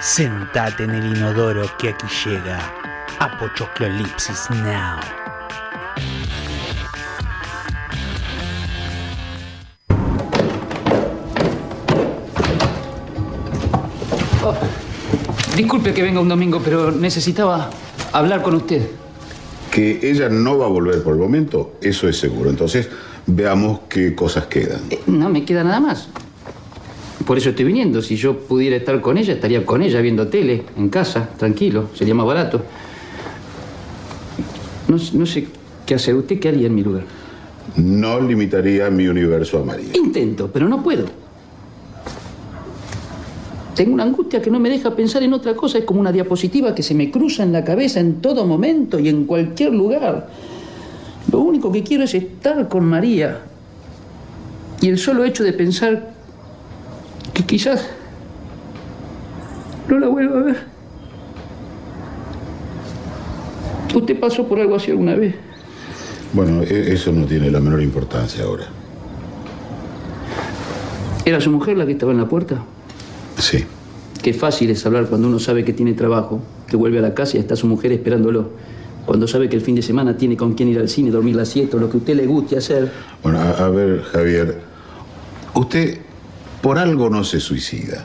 Sentate en el inodoro que aquí llega Apochoclolipsis Now. Oh, disculpe que venga un domingo, pero necesitaba hablar con usted. Que ella no va a volver por el momento, eso es seguro. Entonces, veamos qué cosas quedan. Eh, no me queda nada más. Por eso estoy viniendo. Si yo pudiera estar con ella, estaría con ella viendo tele, en casa, tranquilo. Sería más barato. No, no sé qué hacer. ¿Usted qué haría en mi lugar? No limitaría mi universo a María. Intento, pero no puedo. Tengo una angustia que no me deja pensar en otra cosa. Es como una diapositiva que se me cruza en la cabeza en todo momento y en cualquier lugar. Lo único que quiero es estar con María. Y el solo hecho de pensar que quizás no la vuelva a ver. ¿Usted pasó por algo así alguna vez? Bueno, e- eso no tiene la menor importancia ahora. ¿Era su mujer la que estaba en la puerta? Sí. Qué fácil es hablar cuando uno sabe que tiene trabajo, que vuelve a la casa y está su mujer esperándolo. Cuando sabe que el fin de semana tiene con quién ir al cine, dormir la siesta, o lo que a usted le guste hacer. Bueno, a, a ver, Javier, usted por algo no se suicida.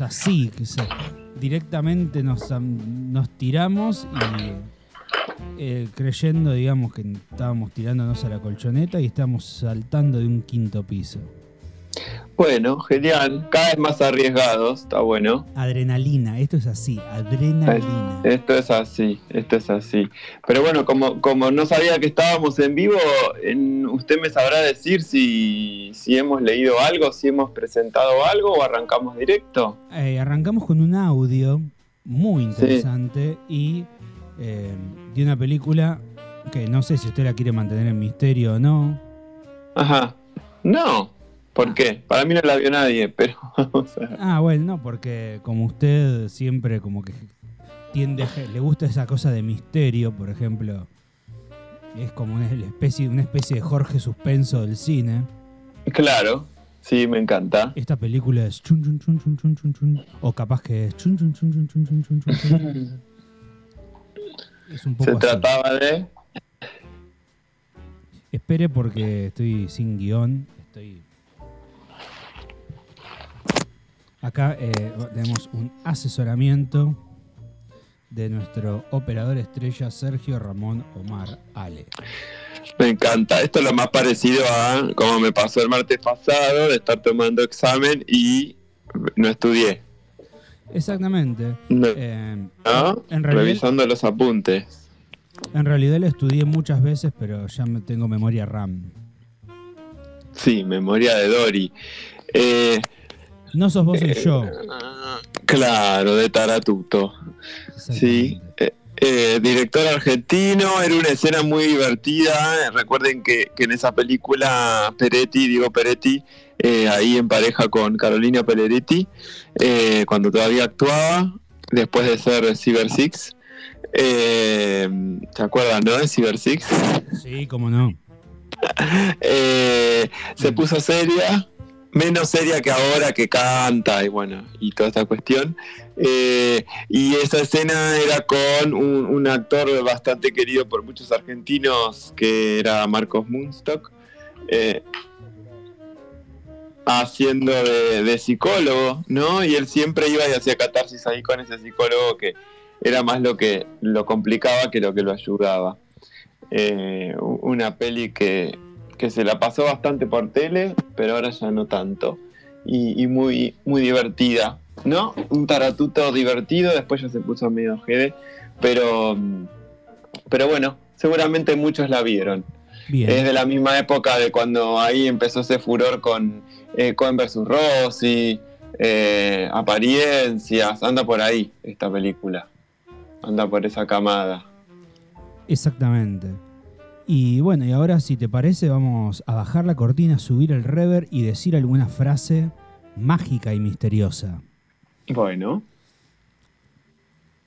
Así, que se- directamente nos, nos tiramos y eh, creyendo, digamos, que estábamos tirándonos a la colchoneta y estábamos saltando de un quinto piso. Bueno, genial. Cada vez más arriesgados, está bueno. Adrenalina, esto es así, adrenalina. Esto es así, esto es así. Pero bueno, como, como no sabía que estábamos en vivo, en- usted me sabrá decir si, si hemos leído algo, si hemos presentado algo o arrancamos directo. Eh, arrancamos con un audio muy interesante y eh, de una película que no sé si usted la quiere mantener en misterio o no. Ajá. No. ¿Por qué? Para mí no la vio nadie, pero vamos a ver. Ah, bueno, no, porque como usted siempre como que tiende le gusta esa cosa de misterio, por ejemplo, es como una especie, una especie de Jorge Suspenso del cine. Claro, sí, me encanta. Esta película es chun chun chun chun chun chun chun o capaz que es chun chun chun chun chun chun chun chun chun. Es un poco Se así. trataba de... Espere porque estoy sin guion, estoy Acá eh, tenemos un asesoramiento de nuestro operador estrella Sergio Ramón Omar Ale. Me encanta. Esto es lo más parecido a como me pasó el martes pasado, de estar tomando examen y no estudié. Exactamente. No. Eh, ¿no? en, realidad, Revisando los apuntes. en realidad lo estudié muchas veces, pero ya me tengo memoria RAM. Sí, memoria de Dory. Eh, No sos vos, soy yo. claro, de Taratuto. Sí. Eh, eh, director argentino, era una escena muy divertida. Recuerden que, que en esa película Peretti, Diego Peretti, eh, ahí en pareja con Carolina Peleretti, eh, cuando todavía actuaba, después de ser Cyber Six. Eh, ¿Se acuerdan, no? De Cyber Six. Sí, cómo no. Eh, se puso seria. Menos seria que ahora, que canta y bueno, y toda esta cuestión. Eh, y esa escena era con un, actor bastante querido por muchos argentinos, que era Marcos Munstock, eh, haciendo de, psicólogo, ¿no? Y él siempre iba y hacía catarsis ahí con ese psicólogo que era más lo que lo complicaba que lo que lo ayudaba. Eh, una peli que, que se la pasó bastante por tele, pero ahora ya no tanto. Y, muy, muy divertida, ¿no? Un taratuto divertido, después ya se puso medio jede, pero, pero bueno, seguramente muchos la vieron. Es de la misma época de cuando ahí empezó ese furor con eh, Cohen vs. Rossi, eh, apariencias, anda por ahí esta película, anda por esa camada. Exactamente. Y bueno, y ahora si te parece vamos a bajar la cortina, subir el rever y decir alguna frase mágica y misteriosa. Bueno.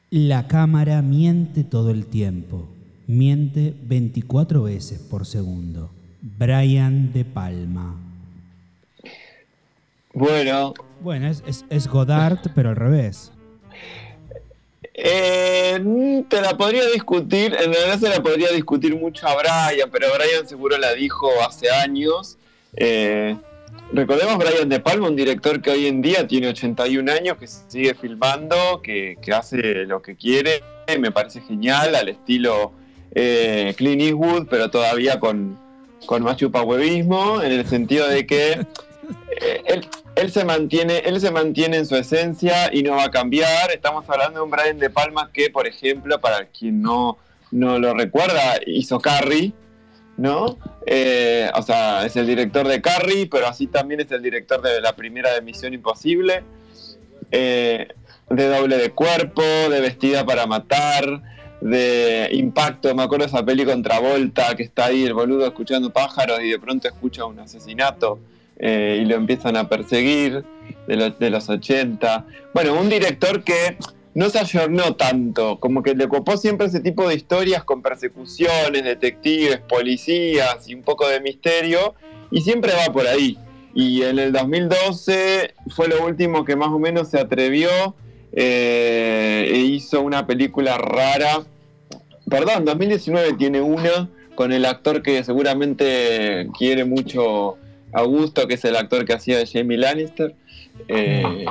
La cámara miente todo el tiempo. Miente 24 veces por segundo. Brian De Palma. Bueno. Bueno, es, es, es Godard, pero al revés. Eh, te la podría discutir, en realidad se la podría discutir mucho a Brian, pero Brian seguro la dijo hace años. Eh, recordemos Brian De Palma, un director que hoy en día tiene 81 años, que sigue filmando, que, hace lo que quiere, me parece genial, al estilo eh, Clint Eastwood, pero todavía con, con más chupahuevismo, en el sentido de que eh, él, él se mantiene, él se mantiene en su esencia y no va a cambiar. Estamos hablando de un Brian De Palma que, por ejemplo, para quien no, no lo recuerda, hizo Carrie, ¿no? Eh, o sea, es el director de Carrie, pero así también es el director de la primera de Misión Imposible, eh, de Doble de Cuerpo, de Vestida para Matar, de Impacto. Me acuerdo de esa peli contra Volta, que está ahí el boludo escuchando pájaros y de pronto escucha un asesinato. Eh, y lo empiezan a perseguir de, de, los 80. Bueno, un director que no se ayornó tanto, como que le copó siempre ese tipo de historias con persecuciones, detectives, policías y un poco de misterio, y siempre va por ahí. Y en el 2012 fue lo último que más o menos se atrevió eh, e hizo una película rara. Perdón, 2019 tiene una con el actor que seguramente quiere mucho Augusto, que es el actor que hacía de Jamie Lannister, eh,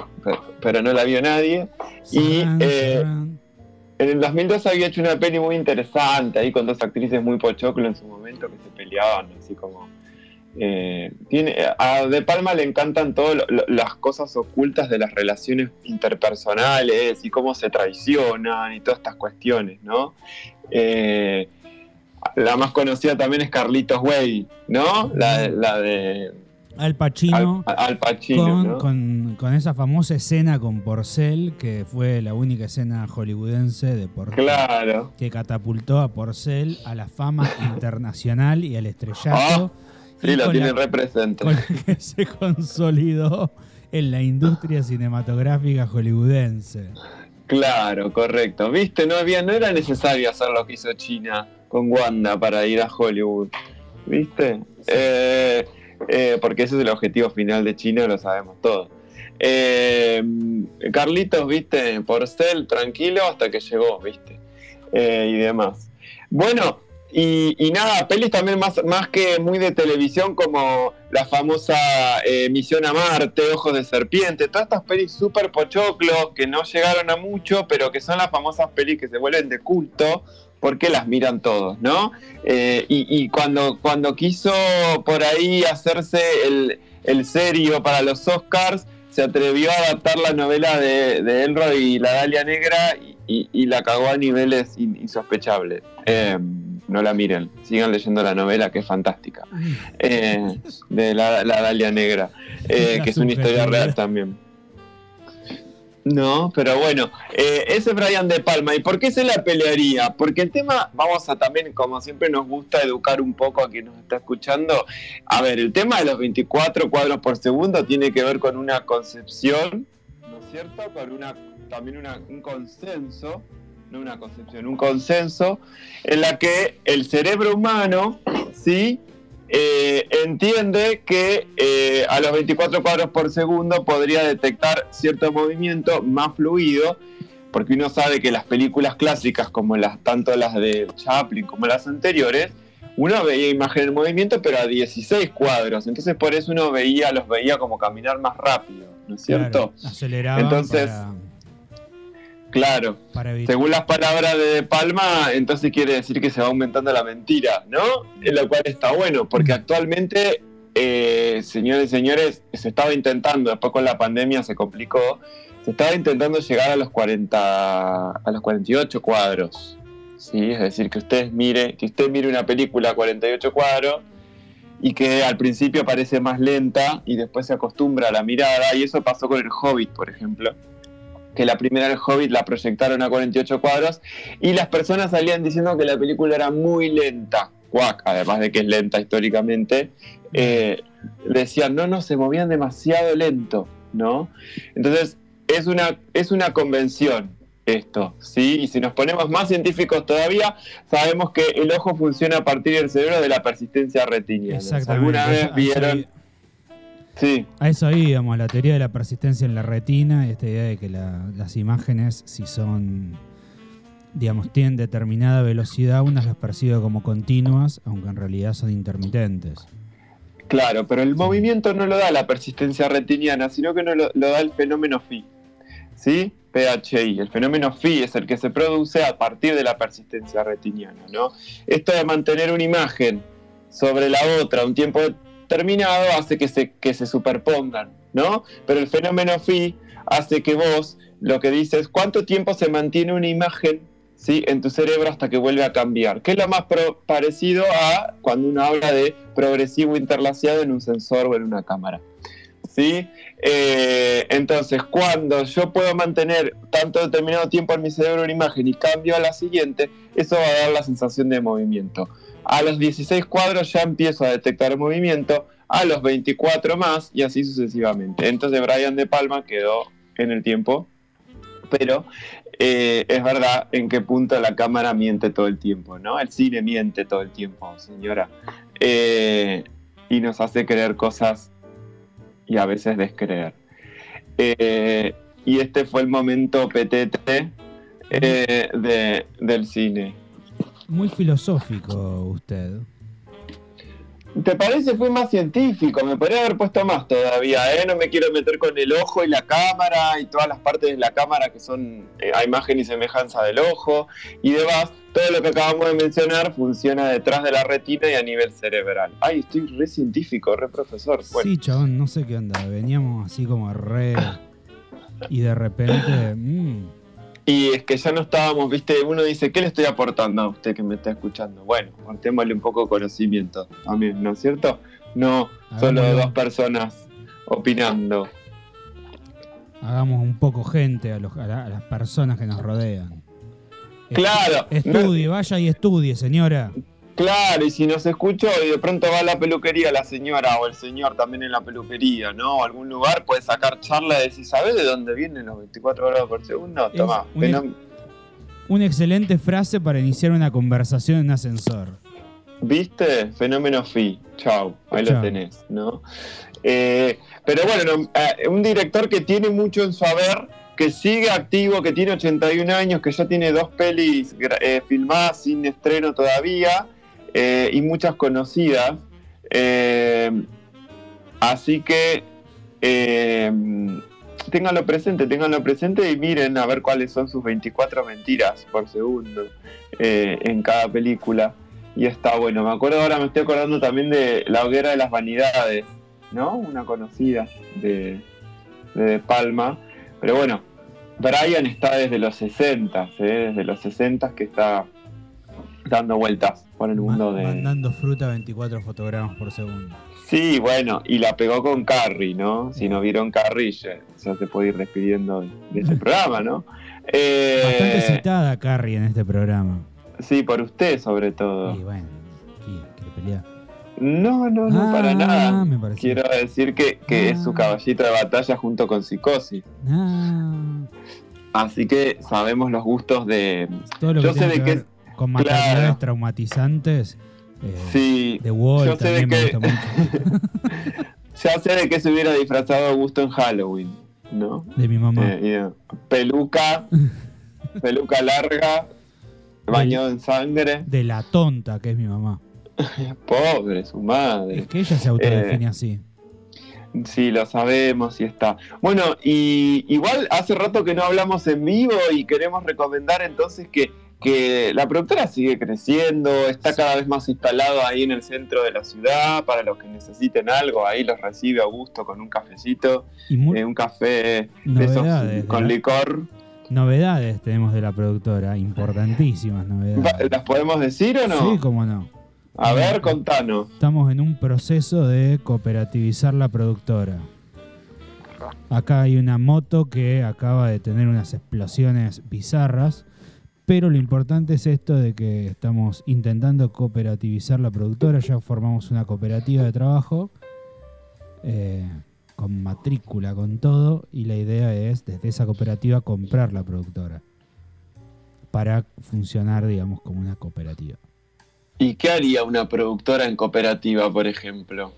pero, no la vio nadie. Y eh, en el 2002 había hecho una peli muy interesante ahí con dos actrices muy pochoclo en su momento que se peleaban, así como. Eh, tiene, a De Palma le encantan todas las cosas ocultas de las relaciones interpersonales y cómo se traicionan y todas estas cuestiones, ¿no? La más conocida también es Carlitos Way, ¿no? La, de. Al Pacino. Al, Pacino con, con, esa famosa escena con Porcel, que fue la única escena hollywoodense de Porcel. Claro. Que catapultó a Porcel a la fama internacional y al estrellato. Ah, sí, lo tiene represente. Con la que se consolidó en la industria cinematográfica hollywoodense. Claro, correcto. Viste, no había, no era necesario hacer lo que hizo China con Wanda para ir a Hollywood. ¿Viste? Eh, eh, porque ese es el objetivo final de China, lo sabemos todos. Eh, Carlitos, viste, Porcel, tranquilo hasta que llegó, viste, y demás. Bueno, y, nada, pelis también más, más que muy de televisión como la famosa Misión a Marte, Ojos de Serpiente, todas estas pelis súper pochoclos que no llegaron a mucho, pero que son las famosas pelis que se vuelven de culto porque las miran todos, ¿no? Eh, y, cuando, cuando quiso por ahí hacerse el, serio para los Oscars, se atrevió a adaptar la novela de, Elroy y la Dalia Negra y, la cagó a niveles insospechables. Eh, no la miren, sigan leyendo la novela que es fantástica. Eh, de la, la, Dalia Negra, que es una historia real también. No, pero bueno, eh, ese es Brian De Palma. ¿Y por qué se la pelearía? Porque el tema, vamos a también, como siempre nos gusta educar un poco a quien nos está escuchando. A ver, el tema de los 24 cuadros por segundo tiene que ver con una concepción, ¿no es cierto? Con una, también un consenso, no una concepción, un consenso, en la que el cerebro humano, ¿sí? eh, entiende que eh, a los 24 cuadros por segundo podría detectar cierto movimiento más fluido, porque uno sabe que las películas clásicas, como las, tanto las de Chaplin como las anteriores, uno veía imagen en movimiento, pero a 16 cuadros. Entonces por eso uno veía, los veía como caminar más rápido, ¿no es cierto? Claro, Entonces, para, Claro. Según las palabras de Palma, entonces quiere decir que se va aumentando la mentira, ¿no? En lo cual está bueno, porque actualmente, eh, señores y señores, se estaba intentando, después con la pandemia se complicó, se estaba intentando llegar a los 40, a los 48 cuadros. ¿sí? Es decir, que usted mire, que usted mire una película a 48 cuadros y que al principio parece más lenta y después se acostumbra a la mirada, y eso pasó con el Hobbit, por ejemplo que la primera del Hobbit la proyectaron a 48 cuadros y las personas salían diciendo que la película era muy lenta. Cuac, además de que es lenta históricamente, eh, decían, no, no, se movían demasiado lento, ¿no? Entonces, es una, es una convención esto, ¿sí? Y si nos ponemos más científicos todavía, sabemos que el ojo funciona a partir del cerebro de la persistencia retiniana. Exactamente. ¿Alguna vez vieron? Sí. A eso íbamos, la teoría de la persistencia en la retina y esta idea de que la- las imágenes, si son, digamos, tienen determinada velocidad, unas las percibe como continuas, aunque en realidad son intermitentes. Claro, pero el movimiento no lo da la persistencia retiniana, sino que no lo, lo da el fenómeno phi. ¿Sí? PHI. El fenómeno phi es el que se produce a partir de la persistencia retiniana, ¿no? Esto de mantener una imagen sobre la otra un tiempo determinado hace que se, que se superpongan, ¿no? Pero el fenómeno phi hace que vos lo que dices, ¿cuánto tiempo se mantiene una imagen ¿sí? en tu cerebro hasta que vuelve a cambiar? Que es lo más parecido a cuando uno habla de progresivo interlaciado en un sensor o en una cámara. ¿sí? Eh, entonces, cuando yo puedo mantener tanto determinado tiempo en mi cerebro una imagen y cambio a la siguiente, eso va a dar la sensación de movimiento. A los 16 cuadros ya empiezo a detectar movimiento, a los 24 más y así sucesivamente. Entonces Brian De Palma quedó en el tiempo, pero eh, es verdad en qué punto la cámara miente todo el tiempo, ¿no? El cine miente todo el tiempo, señora. Eh, y nos hace creer cosas y a veces descreer. Eh, y este fue el momento PTT de- del cine. Muy filosófico usted. ¿Te parece? Fue más científico, me podría haber puesto más todavía, ¿eh? No me quiero meter con el ojo y la cámara y todas las partes de la cámara que son eh, a imagen y semejanza del ojo y demás. Todo lo que acabamos de mencionar funciona detrás de la retina y a nivel cerebral. Ay, estoy re científico, re profesor. Bueno, Sí, chabón, no sé qué onda. Veníamos así como re. Y de repente. mm, Y es que ya no estábamos, viste, uno dice, ¿qué le estoy aportando a usted que me está escuchando? Bueno, aportémosle un poco de conocimiento también, ¿no es cierto? No solo Hagámoslo. dos personas opinando. hagamos un poco gente a, los- a la- a las personas que nos rodean. Claro, Estudie, vaya y estudie, señora. Claro, y si nos escucho y de pronto va a la peluquería la señora o el señor también en la peluquería, ¿no? O algún lugar puede sacar charla y decir, ¿sabes de dónde vienen los 24 horas por segundo? Es Toma, un- fenom- Una excelente frase para iniciar una conversación en un ascensor. ¿viste? Fenómeno Phi. Chau, ahí Chau. lo tenés, ¿no? Eh, pero bueno, no, eh, un director que tiene mucho en su haber, que sigue activo, que tiene 81 años, que ya tiene dos pelis eh, filmadas sin estreno todavía eh, y muchas conocidas. Eh, así que eh, ténganlo presente, ténganlo presente y miren a ver cuáles son sus 24 mentiras por segundo eh, en cada película. Y está bueno. Me acuerdo ahora, me estoy acordando también de La hoguera de las vanidades, ¿no? Una conocida de, de Palma. Pero bueno, Brian está desde los 60, ¿eh? desde los 60 que está dando vueltas por el mundo de... Mandando fruta a 24 fotogramas por segundo. Sí, bueno, y la pegó con Carrie, ¿no? Si no vieron Carrie, ya, ya se puede ir despidiendo de ese programa, ¿no? Eh, Bastante citada Carrie en este programa. sí, por usted sobre todo. Y bueno, ¿quiere, quiere pelear? No, no, no, Ah, para nada. me. Quiero decir que, que es Ah. su caballito de batalla junto con Psicosis. Ah, Así que sabemos los gustos de... todo lo Yo que sé de qué con maternidades claro. traumatizantes Eh, Sí. The Wall Yo sé de también me que- gusta mucho. Ya sé de qué se hubiera disfrazado Augusto en Halloween, ¿no? De mi mamá. Eh, eh, peluca, peluca larga, bañado en sangre. De la tonta que es mi mamá. Pobre, su madre. Es que ella se autodefine Eh, así. Sí, lo sabemos y está. Bueno, y igual hace rato que no hablamos en vivo y queremos recomendar entonces que, que la productora sigue creciendo, está cada vez más instalado ahí en el centro de la ciudad, para los que necesiten algo, ahí los recibe Augusto con un cafecito, Y eh, un café de esos con licor. novedades tenemos de la productora, importantísimas novedades. ¿Las podemos decir o no? Sí, cómo no. A ver, contanos. Estamos en un proceso de cooperativizar la productora. Acá hay una moto que acaba de tener unas explosiones bizarras, pero lo importante es esto de que estamos intentando cooperativizar la productora, ya formamos una cooperativa de trabajo eh, con matrícula, con todo, y la idea es desde esa cooperativa comprar la productora para funcionar, digamos, como una cooperativa. ¿Y qué haría una productora en cooperativa, por ejemplo?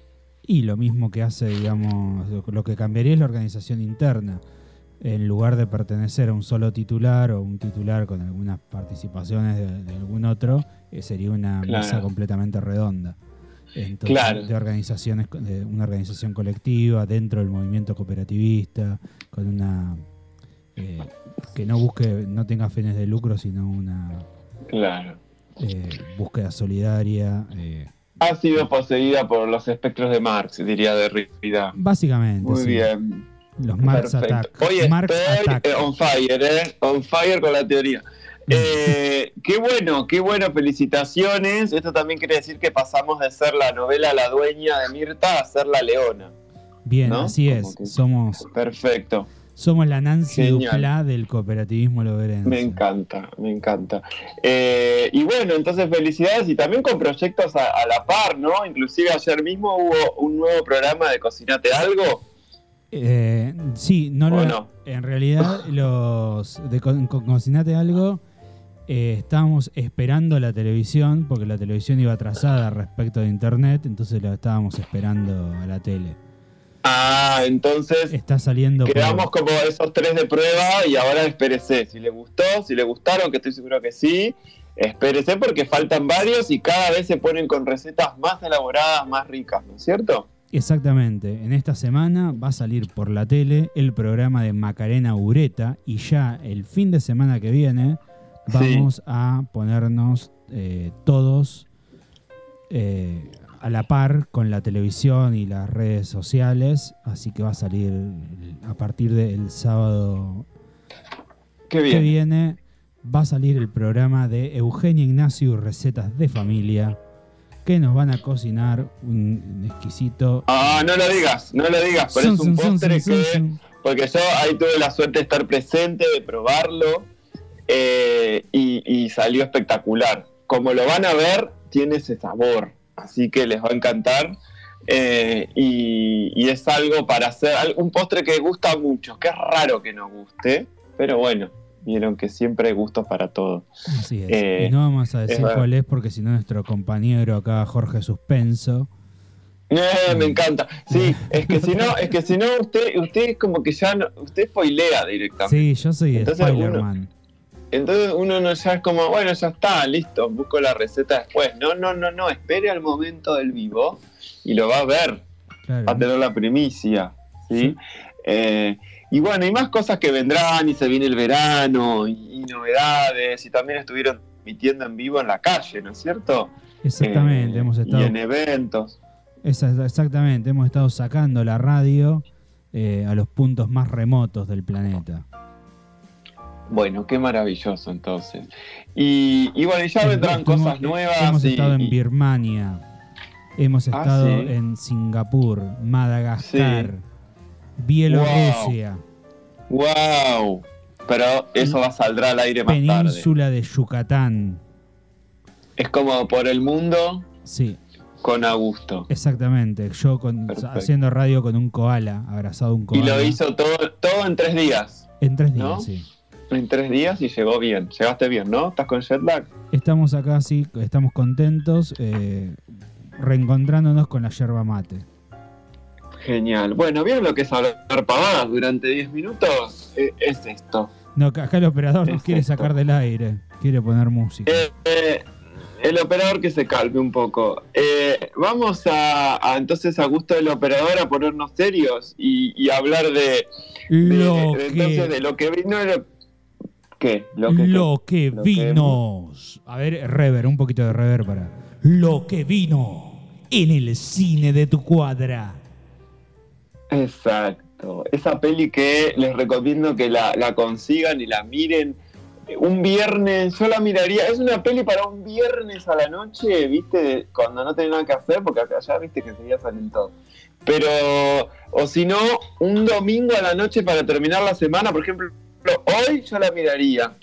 Y lo mismo que hace, digamos, lo- lo que cambiaría es la organización interna. En lugar de pertenecer a un solo titular o un titular con algunas participaciones de, de algún otro, eh, sería una Claro. mesa completamente redonda. Entonces, Claro. de organizaciones, de una organización colectiva dentro del movimiento cooperativista, con una eh, que no busque, no tenga fines de lucro, sino una Claro. eh, búsqueda solidaria. eh, Ha sido poseída por los espectros de Marx, diría Derrida. básicamente, Muy sí. bien. Los Marx Perfecto. Attack. Hoy Marx estoy Attack. eh, on fire, ¿eh? On fire con la teoría. Eh, qué bueno, qué bueno, felicitaciones. Esto también quiere decir que pasamos de ser la novela La dueña de Mirta a ser la leona. Bien, ¿no? así es. que- Somos, Perfecto. somos la Nancy Genial. Duplá del cooperativismo loberense. Me encanta, me encanta. Eh, y bueno, entonces felicidades y también con proyectos a, a la par, ¿no? Inclusive ayer mismo hubo un nuevo programa de Cocinate Algo. Eh, sí, no ¿O lo, no? en realidad los de Co- Co- Cocinate Algo eh, estábamos esperando la televisión porque la televisión iba atrasada respecto de internet, entonces lo estábamos esperando a la tele. Ah, entonces Está saliendo por- quedamos como esos tres de prueba y ahora espérese. Si le gustó, si le gustaron, que estoy seguro que sí, espérese porque faltan varios y cada vez se ponen con recetas más elaboradas, más ricas, ¿no es cierto? Exactamente, en esta semana va a salir por la tele el programa de Macarena Ureta y ya el fin de semana que viene Sí. vamos a ponernos eh, todos eh, a la par con la televisión y las redes sociales, así que va a salir a partir del sábado que viene, va a salir el programa de Eugenio Ignacio Recetas de Familia, que nos van a cocinar un exquisito Ah, no lo digas, no lo digas, pero es un postre que... Porque yo ahí tuve la suerte de estar presente, de probarlo, eh, y, y salió espectacular. Como lo van a ver, tiene ese sabor, así que les va a encantar. eh, y, y es algo para hacer, un postre que gusta mucho, que es raro que no guste, pero bueno, vieron que siempre hay gustos para todo. Así es. Eh, y no vamos a decir cuál es porque si no nuestro compañero acá, Jorge Suspenso, Eh, me encanta. Sí, es que si no, es que si no, usted, usted como que ya no, usted spoilea directamente. sí, yo soy Entonces. Entonces uno no ya es como, bueno, ya está, listo, busco la receta después. No, no, no, no, espere al momento del vivo y lo va a ver, Claro. va a tener la primicia, ¿sí? Eh, y bueno, hay más cosas que vendrán y se viene el verano y, y novedades y también estuvieron emitiendo en vivo en la calle, ¿no es cierto? Exactamente, Eh, hemos estado Y en eventos. exactamente, hemos estado sacando la radio eh, a los puntos más remotos del planeta. Bueno, qué maravilloso entonces. Y, y bueno, y ya En- vendrán cosas nuevas. Hemos y- estado en y- Birmania, hemos Ah, estado sí. en Singapur, Madagascar, Bielorrusia, ¡Wow! Pero eso va a saldrá al aire más tarde. península de Yucatán. Es como por el mundo Sí, con Augusto. exactamente. Yo con, haciendo radio con un koala, abrazado a un Y koala. lo hizo todo, todo en tres días. En tres días, ¿no? sí. en tres días y llegó bien. Llegaste bien, ¿no? ¿Estás con jet lag? Estamos acá, sí, estamos contentos, eh, reencontrándonos con la yerba mate. Genial. Bueno, ¿vieron lo que es hablar pavadas durante 10 minutos? Eh, es esto. No, acá el operador nos Es quiere esto. sacar del aire, quiere poner música. Eh, eh, el operador que se calme un poco. Eh, vamos a, a, entonces a gusto del operador a ponernos serios y, y hablar de, lo, de- que, entonces de lo que vino. Lo, ¿Qué? Lo que, lo que lo que- vino. A ver, rever, un poquito de rever para. Lo que vino en el cine de tu cuadra. Exacto. Esa peli que les recomiendo que la, consigan y la miren. Un viernes, yo la miraría. Es una peli para un viernes a la noche, ¿viste? Cuando no tenés nada que hacer, porque acá ya viste que enseguida salen todos. Pero, o si no, un domingo a la noche para terminar la semana, por ejemplo, hoy yo la miraría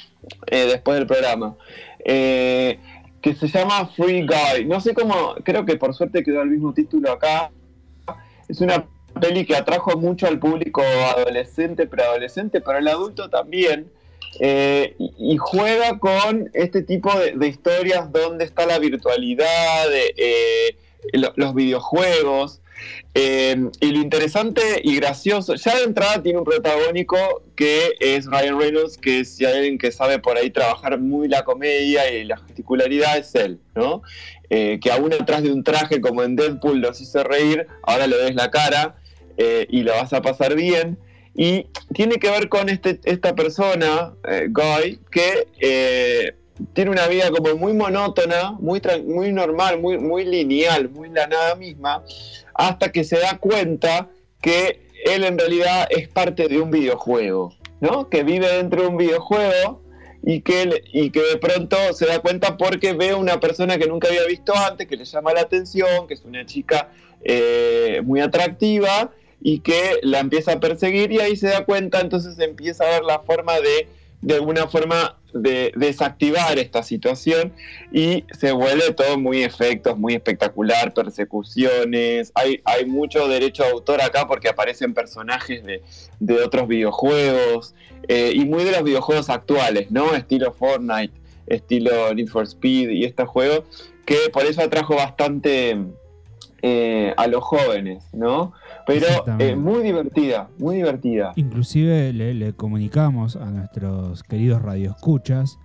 eh, después del programa. Eh, que se llama Free Guy. No sé cómo, creo que por suerte quedó el mismo título acá. Es una peli que atrajo mucho al público adolescente, preadolescente, pero el adulto también. eh, y, juega con este tipo de, historias donde está la virtualidad, eh, lo- los videojuegos. eh, y lo interesante y gracioso, ya de entrada tiene un protagónico que es Ryan Reynolds, que si hay alguien que sabe por ahí trabajar muy la comedia y la gesticularidad es él, ¿no? Que aún atrás de un traje como en Deadpool los hizo reír, ahora le ves la cara eh, y lo vas a pasar bien. Y tiene que ver con este, esta persona, eh, Guy, que eh, tiene una vida como muy monótona, muy, muy normal, muy, muy lineal, muy la nada misma, hasta que se da cuenta que él en realidad es parte de un videojuego, ¿no? Que vive dentro de un videojuego y que, y que de pronto se da cuenta porque ve a una persona que nunca había visto antes, que le llama la atención, que es una chica eh, muy atractiva y que la empieza a perseguir y ahí se da cuenta, entonces empieza a ver la forma de, de alguna forma, de desactivar esta situación y se vuelve todo muy efectos, muy espectacular, persecuciones, hay, hay mucho derecho de autor acá porque aparecen personajes de, de otros videojuegos eh, y muy de los videojuegos actuales, ¿no? Estilo Fortnite, estilo Need for Speed y estos juegos que por eso atrajo bastante eh, a los jóvenes, ¿no? Pero eh, muy divertida, muy divertida. Inclusive le, le comunicamos a nuestros queridos radioescuchas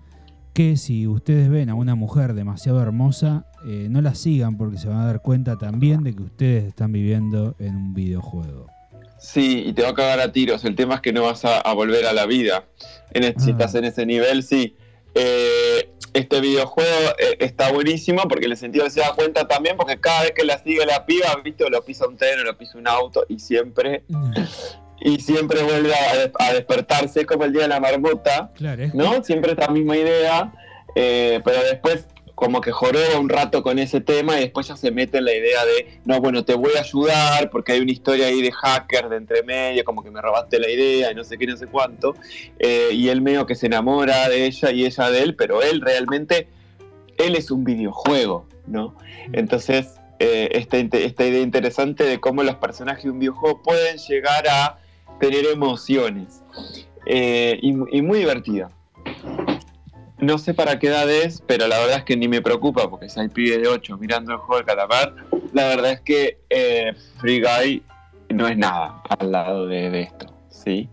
que si ustedes ven a una mujer demasiado hermosa, eh, no la sigan porque se van a dar cuenta también de que ustedes están viviendo en un videojuego. Sí, y te va a cagar a tiros. El tema es que no vas a, a volver a la vida. En Si Ah. estás en ese nivel, sí. Eh, este videojuego eh, está buenísimo porque el sentido se da cuenta también porque cada vez que la sigue la piba, viste, o lo pisa un tren o lo pisa un auto y siempre, y siempre vuelve a, des- a despertarse. Es como el día de la marmota. Claro, ¿no? Siempre esta misma idea, eh, pero después como que joroba un rato con ese tema y después ya se mete en la idea de, no, bueno, te voy a ayudar porque hay una historia ahí de hacker de entre medio, como que me robaste la idea y no sé qué, no sé cuánto, eh, y él medio que se enamora de ella y ella de él, pero él realmente, él es un videojuego, ¿no? Entonces, eh, esta, esta idea interesante de cómo los personajes de un videojuego pueden llegar a tener emociones. Eh, y, y muy divertida. No sé para qué edad es, pero la verdad es que ni me preocupa, porque si hay pibes de 8 mirando el juego del calamar, la verdad es que eh, Free Guy no es nada al lado de, esto, ¿sí?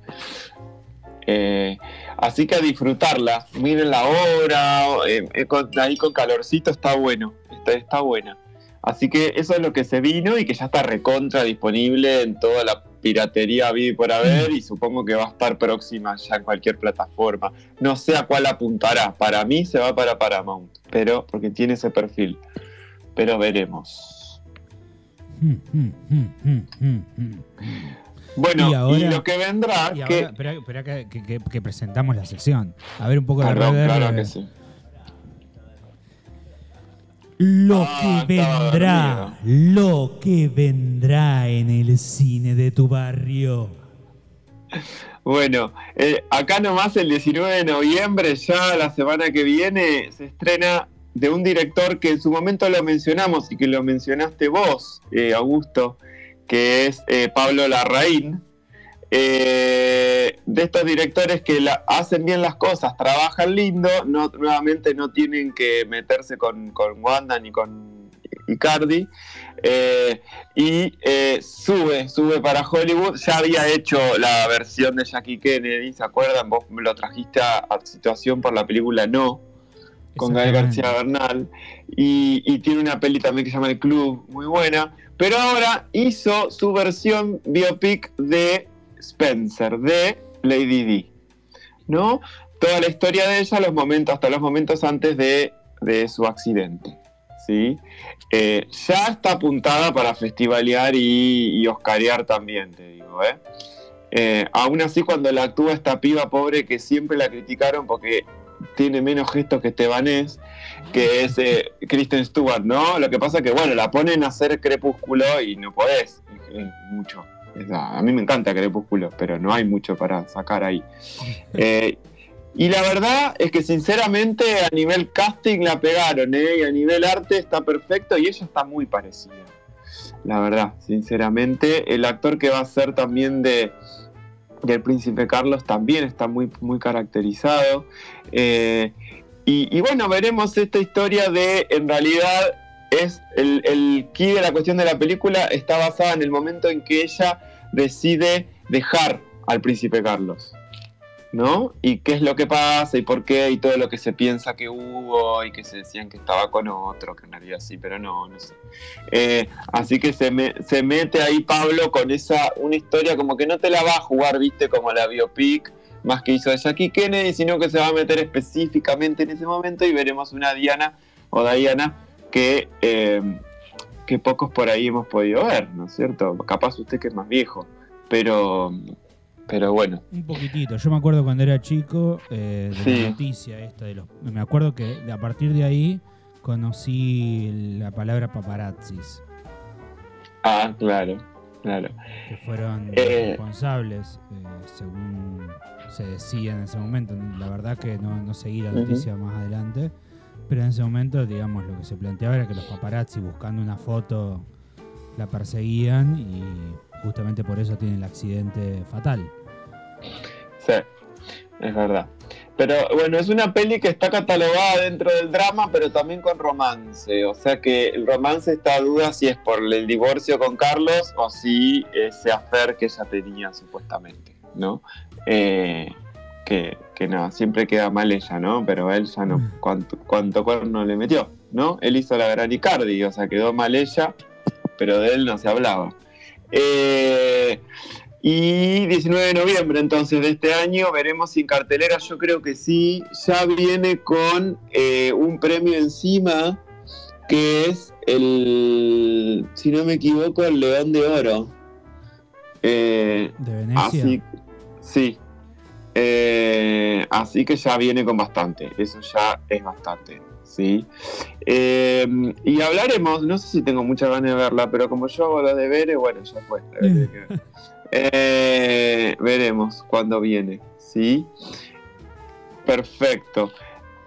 Eh, así que a disfrutarla, miren la hora, eh, eh, ahí con calorcito está bueno, está, está buena. Así que eso es lo que se vino y que ya está recontra disponible en toda la piratería y por haber y supongo que va a estar próxima ya en cualquier plataforma. No sé a cuál apuntará. Para mí se va para Paramount, pero porque tiene ese perfil. Pero veremos. Mm, mm, mm, mm, mm, mm. Bueno, Y lo que vendrá, espera, que, que- que- que presentamos la sección. A ver un poco de Perdón, rever. claro que sí. Lo Ah, que vendrá, lo que vendrá en el cine de tu barrio. Bueno, eh, acá nomás el 19 de noviembre, ya la semana que viene, se estrena de un director que en su momento lo mencionamos y que lo mencionaste vos, eh, Augusto, que es eh, Pablo Larraín. Eh, de estos directores que hacen bien las cosas, trabajan lindo, no, nuevamente no tienen que meterse con, con Wanda ni con Icardi, eh, y eh, sube, sube para Hollywood. Ya había hecho la versión de Jackie Kennedy, ¿se acuerdan? Vos me lo trajiste a, situación por la película No, con Gael García Bernal, y, y, tiene una peli también que se llama El Club, muy buena, pero ahora hizo su versión biopic de Spencer de Lady D. ¿No? Toda la historia de ella, los momentos, hasta los momentos antes de, su accidente. ¿sí? Eh, ya está apuntada para festivalear y, y oscarear también, te digo. ¿eh? ¿eh? aún así, cuando la actúa esta piba pobre que siempre la criticaron porque tiene menos gestos que Estebanés, que es eh, Kristen Stewart, ¿no? Lo que pasa es que, bueno, la ponen a hacer crepúsculo y no podés mucho a mí me encanta Crepúsculo, pero no hay mucho para sacar ahí. Eh, y la verdad es que sinceramente a nivel casting la pegaron, ¿eh? y a nivel arte está perfecto y ella está muy parecida. La verdad, sinceramente, el actor que va a ser también de del príncipe Carlos también está muy, muy caracterizado. Eh, y, y, bueno, veremos esta historia de, en realidad, es el, key de la cuestión de la película está basada en el momento en que ella decide dejar al príncipe Carlos. ¿No? Y qué es lo que pasa y por qué y todo lo que se piensa que hubo y que se decían que estaba con otro, que en realidad sí, pero no, no sé. Eh, así que se, se mete ahí Pablo con esa, una historia como que no te la va a jugar, viste, como la biopic más que hizo de Jackie Kennedy, sino que se va a meter específicamente en ese momento y veremos una Diana o Diana que, eh, que pocos por ahí hemos podido ver, ¿no es cierto? Capaz usted que es más viejo, pero, pero bueno. Un poquitito, yo me acuerdo cuando era chico eh, de la noticia esta de los... Me acuerdo que a partir de ahí conocí la palabra paparazzis. Ah, claro, claro. Que fueron eh, responsables, según se decía en ese momento. La verdad que no, no seguí la noticia más adelante pero en ese momento, digamos, lo que se planteaba era que los paparazzi buscando una foto la perseguían y justamente por eso tiene el accidente fatal. Sí, es verdad. Pero bueno, es una peli que está catalogada dentro del drama, pero también con romance. O sea que el romance está a duda si es por el divorcio con Carlos o si ese afer que ella tenía supuestamente, ¿no? Eh, que, que no, siempre queda mal ella, ¿no? Pero él ya no, mm. cuánto, cuánto cuerno le metió, ¿no? Él hizo la gran Icardi, o sea, quedó mal ella, pero de él no se hablaba. Eh, y 19 de noviembre entonces de este año veremos sin cartelera, yo creo que sí, ya viene con eh, un premio encima que es el, si no me equivoco, el León de Oro. Eh, ¿De Venecia? sí, eh, así que ya viene con bastante, eso ya es bastante. ¿sí? Eh, y hablaremos, no sé si tengo mucha ganas de verla, pero como yo hago los deberes, bueno, ya fue. Eh, veremos cuándo viene, ¿sí? Perfecto.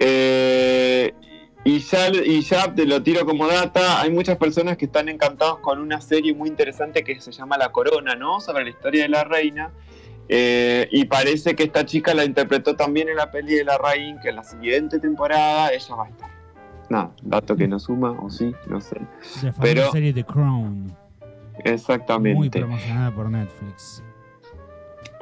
y, ya, y ya te lo tiro como data, hay muchas personas que están encantados con una serie muy interesante que se llama La Corona, ¿no? Sobre la historia de la reina. Eh, y parece que esta chica la interpretó también en la peli de la Rain, que en la siguiente temporada ella va a estar. Nada, dato que no suma, o sí, no sé. La Pero, serie The Crown. Exactamente. Muy promocionada por Netflix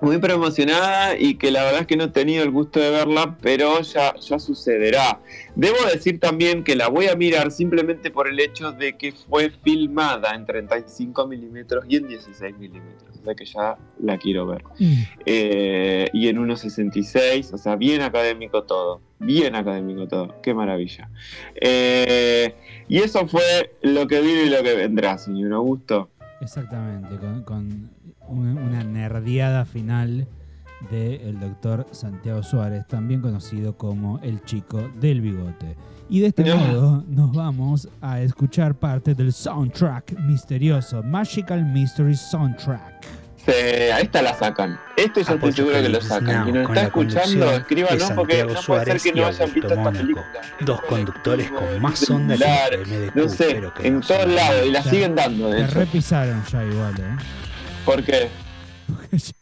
muy promocionada y que la verdad es que no he tenido el gusto de verla, pero ya, ya sucederá. Debo decir también que la voy a mirar simplemente por el hecho de que fue filmada en 35 milímetros y en 16 milímetros, o sea que ya la quiero ver. Mm. Eh, y en 1.66, o sea, bien académico todo, bien académico todo, qué maravilla. Eh, y eso fue lo que vino y lo que vendrá, señor Augusto. Exactamente, con una, nerdiada final del doctor Santiago Suárez, también conocido como el chico del bigote. Y de este modo nos vamos a escuchar parte del soundtrack misterioso, Magical Mystery Soundtrack. Sí, ahí está la sacan. Esto yo estoy seguro que lo sacan. Y nos está escuchando, escríbanos porque no puede ser que no hayan visto esta película. Dos conductores con más onda que No sé, en todos lados, y la siguen dando. Te repisaron ya igual, ¿eh? ¿Por qué?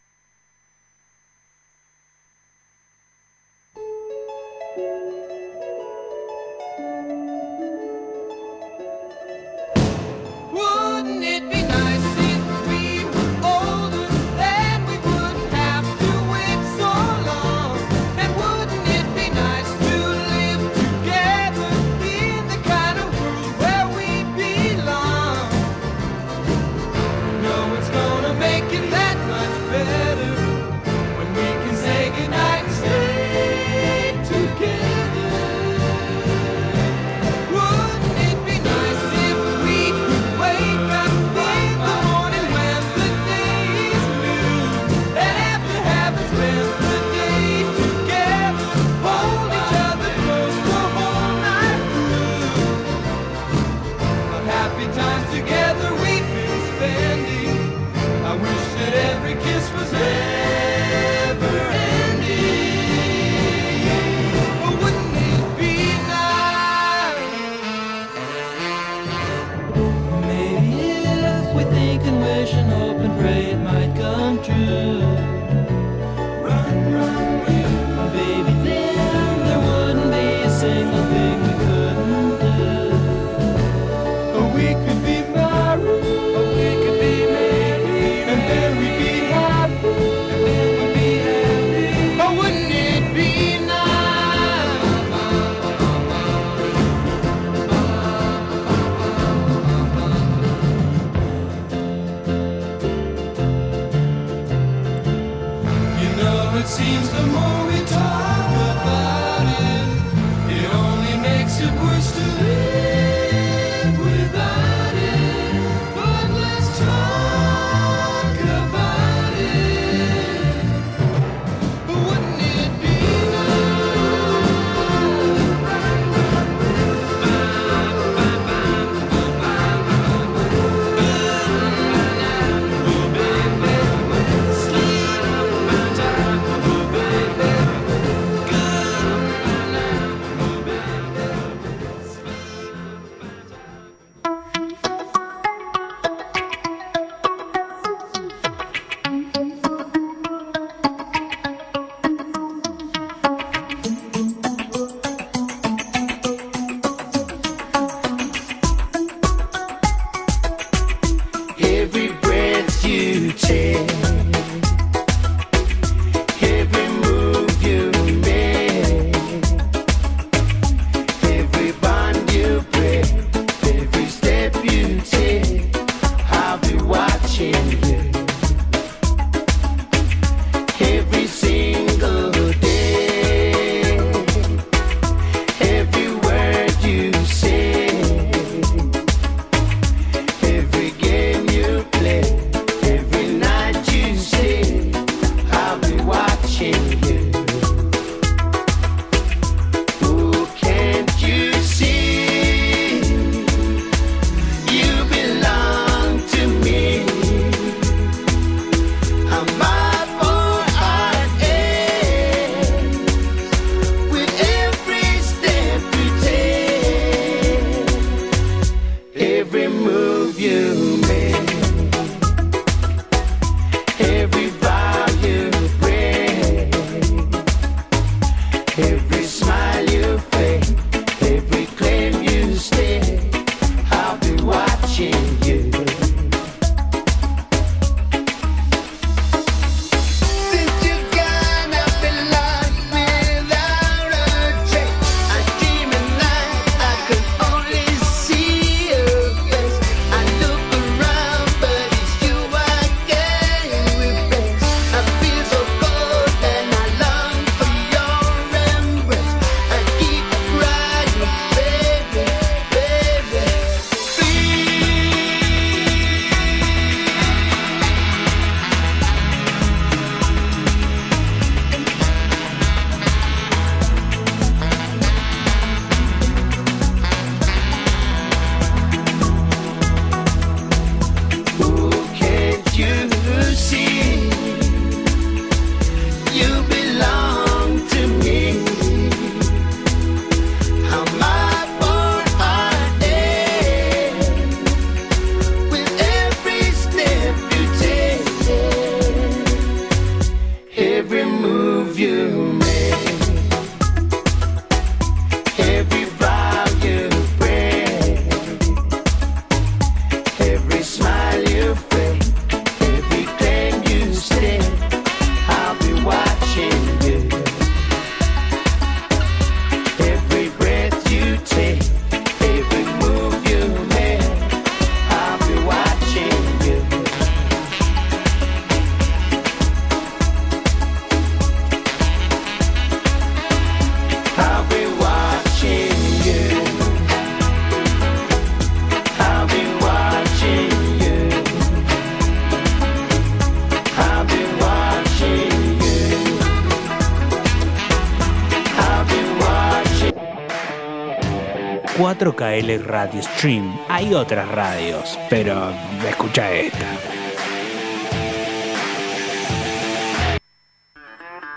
4KL Radio Stream. Hay otras radios, pero escucha esta.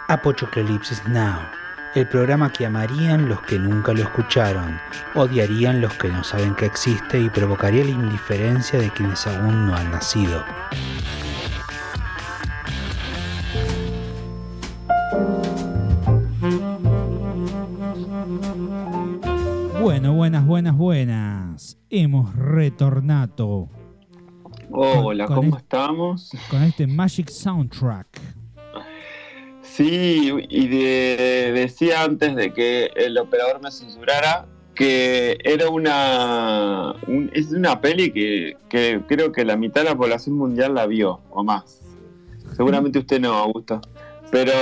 Apochoclipsis Now, el programa que amarían los que nunca lo escucharon, odiarían los que no saben que existe y provocaría la indiferencia de quienes aún no han nacido. Buenas, buenas, buenas. Hemos retornado. Hola, Con- con ¿cómo es- estamos? Con este Magic Soundtrack. Sí, y de- decía antes de que el operador me censurara que era una un- es una peli que, que creo que la mitad de la población mundial la vio o más. Seguramente usted no, Augusto. Pero,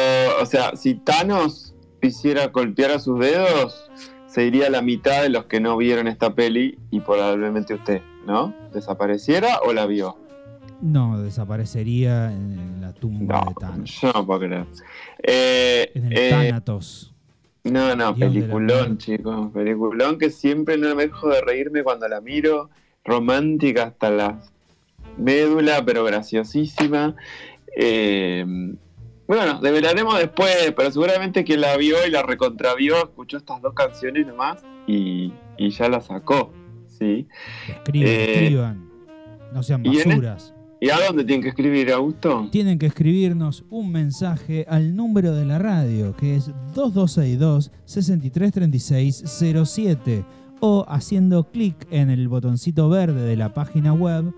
o sea, si Thanos quisiera golpear a sus dedos, se iría la mitad de los que no vieron esta peli y probablemente usted, ¿no? ¿Desapareciera o la vio? No, desaparecería en la tumba de Thanos. Yo no puedo creer. Eh, en el eh, Thanatos. No, no, peliculón, chicos. Peliculón que siempre no me dejo de reírme cuando la miro. Romántica hasta la médula, pero graciosísima. Eh, bueno, develaremos después, pero seguramente quien la vio y la recontravió escuchó estas dos canciones nomás y, y ya la sacó. ¿sí? Escriban, eh, escriban. No sean basuras. ¿Y a dónde tienen que escribir, Augusto? Tienen que escribirnos un mensaje al número de la radio, que es 2262-633607, o haciendo clic en el botoncito verde de la página web,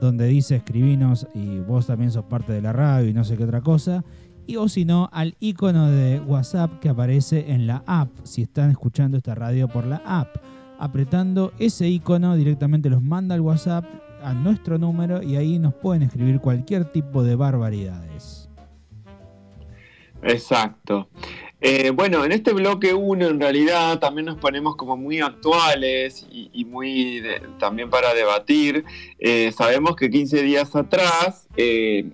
donde dice escribinos y vos también sos parte de la radio y no sé qué otra cosa, y o si no, al icono de WhatsApp que aparece en la app, si están escuchando esta radio por la app. Apretando ese icono directamente los manda al WhatsApp a nuestro número y ahí nos pueden escribir cualquier tipo de barbaridades. Exacto. Eh, bueno, en este bloque 1 en realidad también nos ponemos como muy actuales y, muy también para debatir. Eh, sabemos que 15 días atrás eh,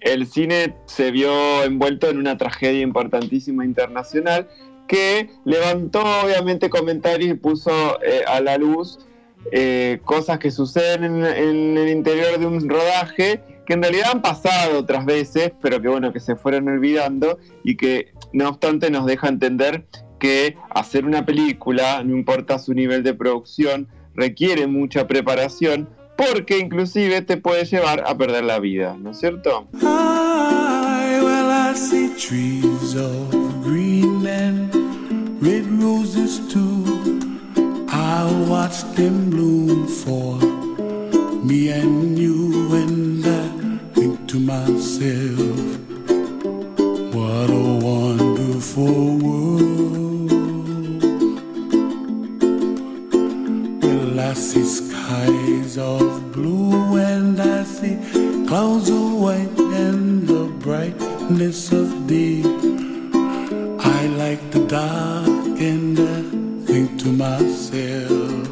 el cine se vio envuelto en una tragedia importantísima internacional que levantó obviamente comentarios y puso eh, a la luz eh, cosas que suceden en, en el interior de un rodaje que en realidad han pasado otras veces, pero que bueno, que se fueron olvidando y que no obstante nos deja entender que hacer una película, no importa su nivel de producción, requiere mucha preparación porque inclusive te puede llevar a perder la vida, ¿no es cierto? I, well, I see trees of green and red roses too. I watch them bloom for me and you, and I think to myself, what a wonderful world. Well, I see skies of and I see clouds of white and the brightness of day. I like the dark and I think to myself,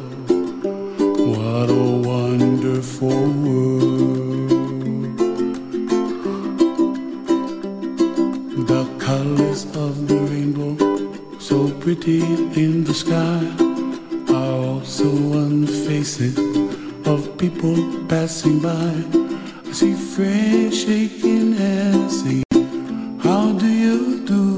what a wonderful world. The colors of the rainbow, so pretty in the sky, are also on the faces people passing by. I see friends shaking hands, saying, How do you do?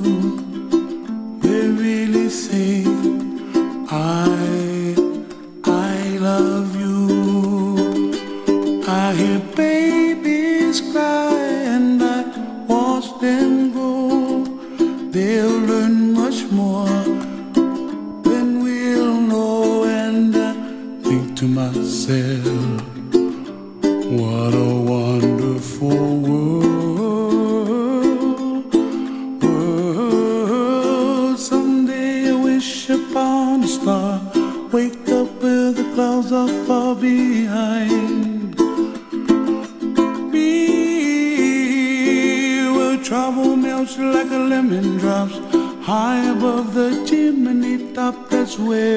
Top. That's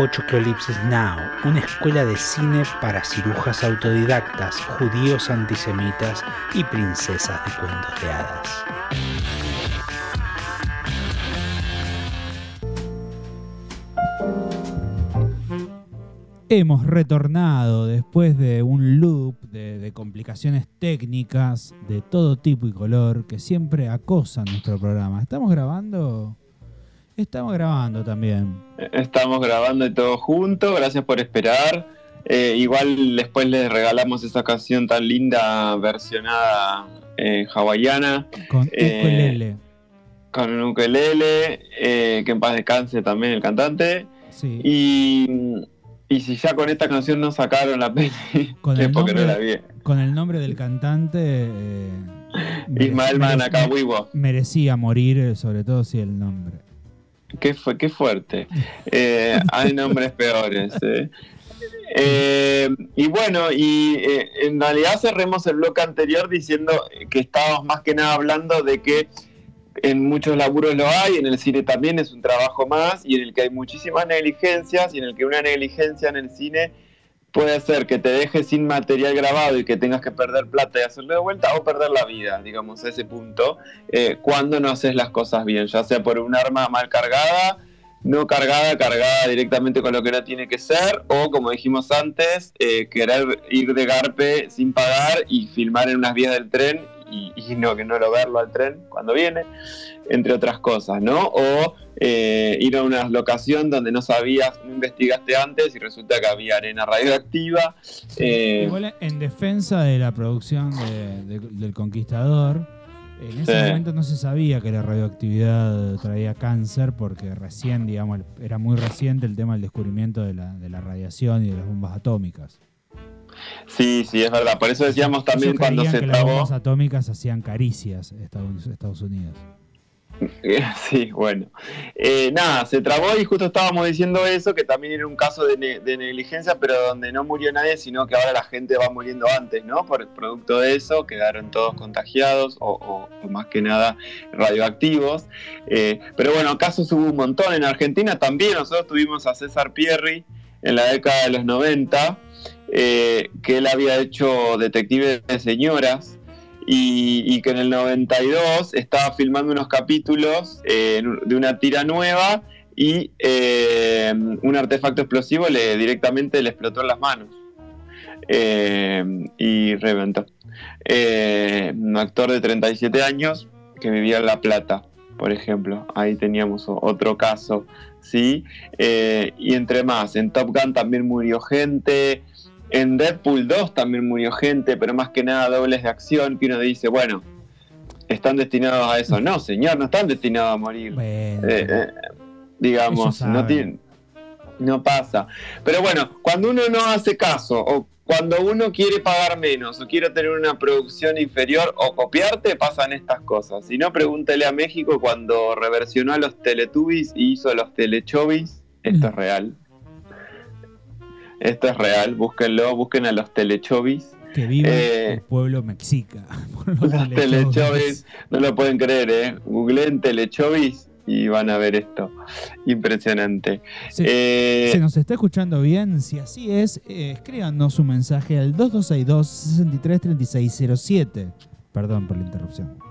Pochocleolipsis Now, una escuela de cine para cirujas autodidactas, judíos antisemitas y princesas de cuentos de hadas. Hemos retornado después de un loop de, de, complicaciones técnicas de todo tipo y color que siempre acosan nuestro programa. Estamos grabando Estamos grabando también. Estamos grabando y todo junto. Gracias por esperar. Eh, igual después les regalamos esa canción tan linda versionada eh, hawaiana. Con eh, ukelele. Con un ukelele, que en paz descanse también el cantante. Sí. Y y si ya con esta canción no sacaron la peli, con el nombre, no la vi. Con el nombre del cantante. Eh, Ismael Manakawiwo. Merecía morir, sobre todo si el nombre. Qué, fue, qué fuerte. Eh, hay nombres peores. Eh. Eh, y bueno, y en realidad cerremos el bloque anterior diciendo que estábamos más que nada hablando de que en muchos laburos lo hay, en el cine también es un trabajo más y en el que hay muchísimas negligencias y en el que una negligencia en el cine puede ser que te deje sin material grabado y que tengas que perder plata y hacerlo de vuelta o perder la vida, digamos, a ese punto, eh, cuando no haces las cosas bien, ya sea por un arma mal cargada, no cargada, cargada directamente con lo que no tiene que ser, o como dijimos antes, eh, querer ir de garpe sin pagar y filmar en unas vías del tren y, no que no lo verlo al tren cuando viene, entre otras cosas, ¿no? O eh, ir a una locación donde no sabías, no investigaste antes y resulta que había arena radioactiva. Eh, igual en defensa de la producción del Conquistador, en ese momento no se sabía que la radioactividad traía cáncer porque recién, digamos, era muy reciente el tema del descubrimiento de la, de la radiación y de las bombas atómicas. Sí, sí, es verdad. Por eso decíamos también cuando se que Las bombas atómicas hacían caricias Estados, Estados Unidos. Sí, bueno. Eh, nada, se trabó y justo estábamos diciendo eso, que también era un caso de, negligencia, pero donde no murió nadie, sino que ahora la gente va muriendo antes, ¿no? Por el producto de eso, quedaron todos contagiados o, más que nada radioactivos. Eh, pero bueno, casos hubo un montón. En Argentina también nosotros tuvimos a César Pierri en la década de los 90 eh, que él había hecho Detective de Señoras y, que en el 92 estaba filmando unos capítulos eh, de una tira nueva y eh, un artefacto explosivo le directamente le explotó en las manos y reventó. un actor de 37 años que vivía en La Plata, por ejemplo. Ahí teníamos otro caso, ¿sí? y entre más, en Top Gun también murió gente, en Deadpool 2 también murió gente, pero más que nada dobles de acción, que uno dice, bueno, están destinados a eso. No, señor, no están destinados a morir. Eh, eh, digamos, no, no pasa. Pero bueno, cuando uno no hace caso, o cuando uno quiere pagar menos, o quiere tener una producción inferior, o copiarte, pasan estas cosas. Si no, pregúntele a México cuando reversionó a los Teletubbies y hizo los Telechovis. Esto es real. Esto es real, búsquenlo, busquen a los telechovis. Que vive eh, el pueblo mexica. Los, telechovis, no lo pueden creer, ¿eh? Googleen telechovis y van a ver esto. Impresionante. Se, eh, nos está escuchando bien? Si así es, eh, escríbanos un mensaje al 2262-633607. Perdón por la interrupción.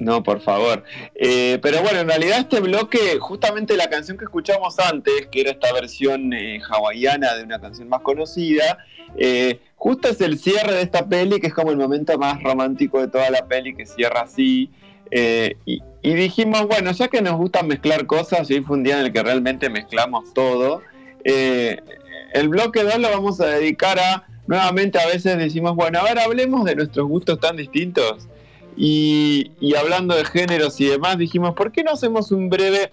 No, por favor. Eh, pero bueno, en realidad este bloque, justamente la canción que escuchamos antes, que era esta versión eh, hawaiana de una canción más conocida, eh, justo es el cierre de esta peli, que es como el momento más romántico de toda la peli, que cierra así. Y, dijimos, bueno, ya que nos gusta mezclar cosas, y hoy fue un día en el que realmente mezclamos todo, el bloque 2 lo vamos a dedicar a, nuevamente a veces decimos, bueno, a ver, hablemos de nuestros gustos tan distintos. Y, hablando de géneros y demás, dijimos, ¿por qué no hacemos un breve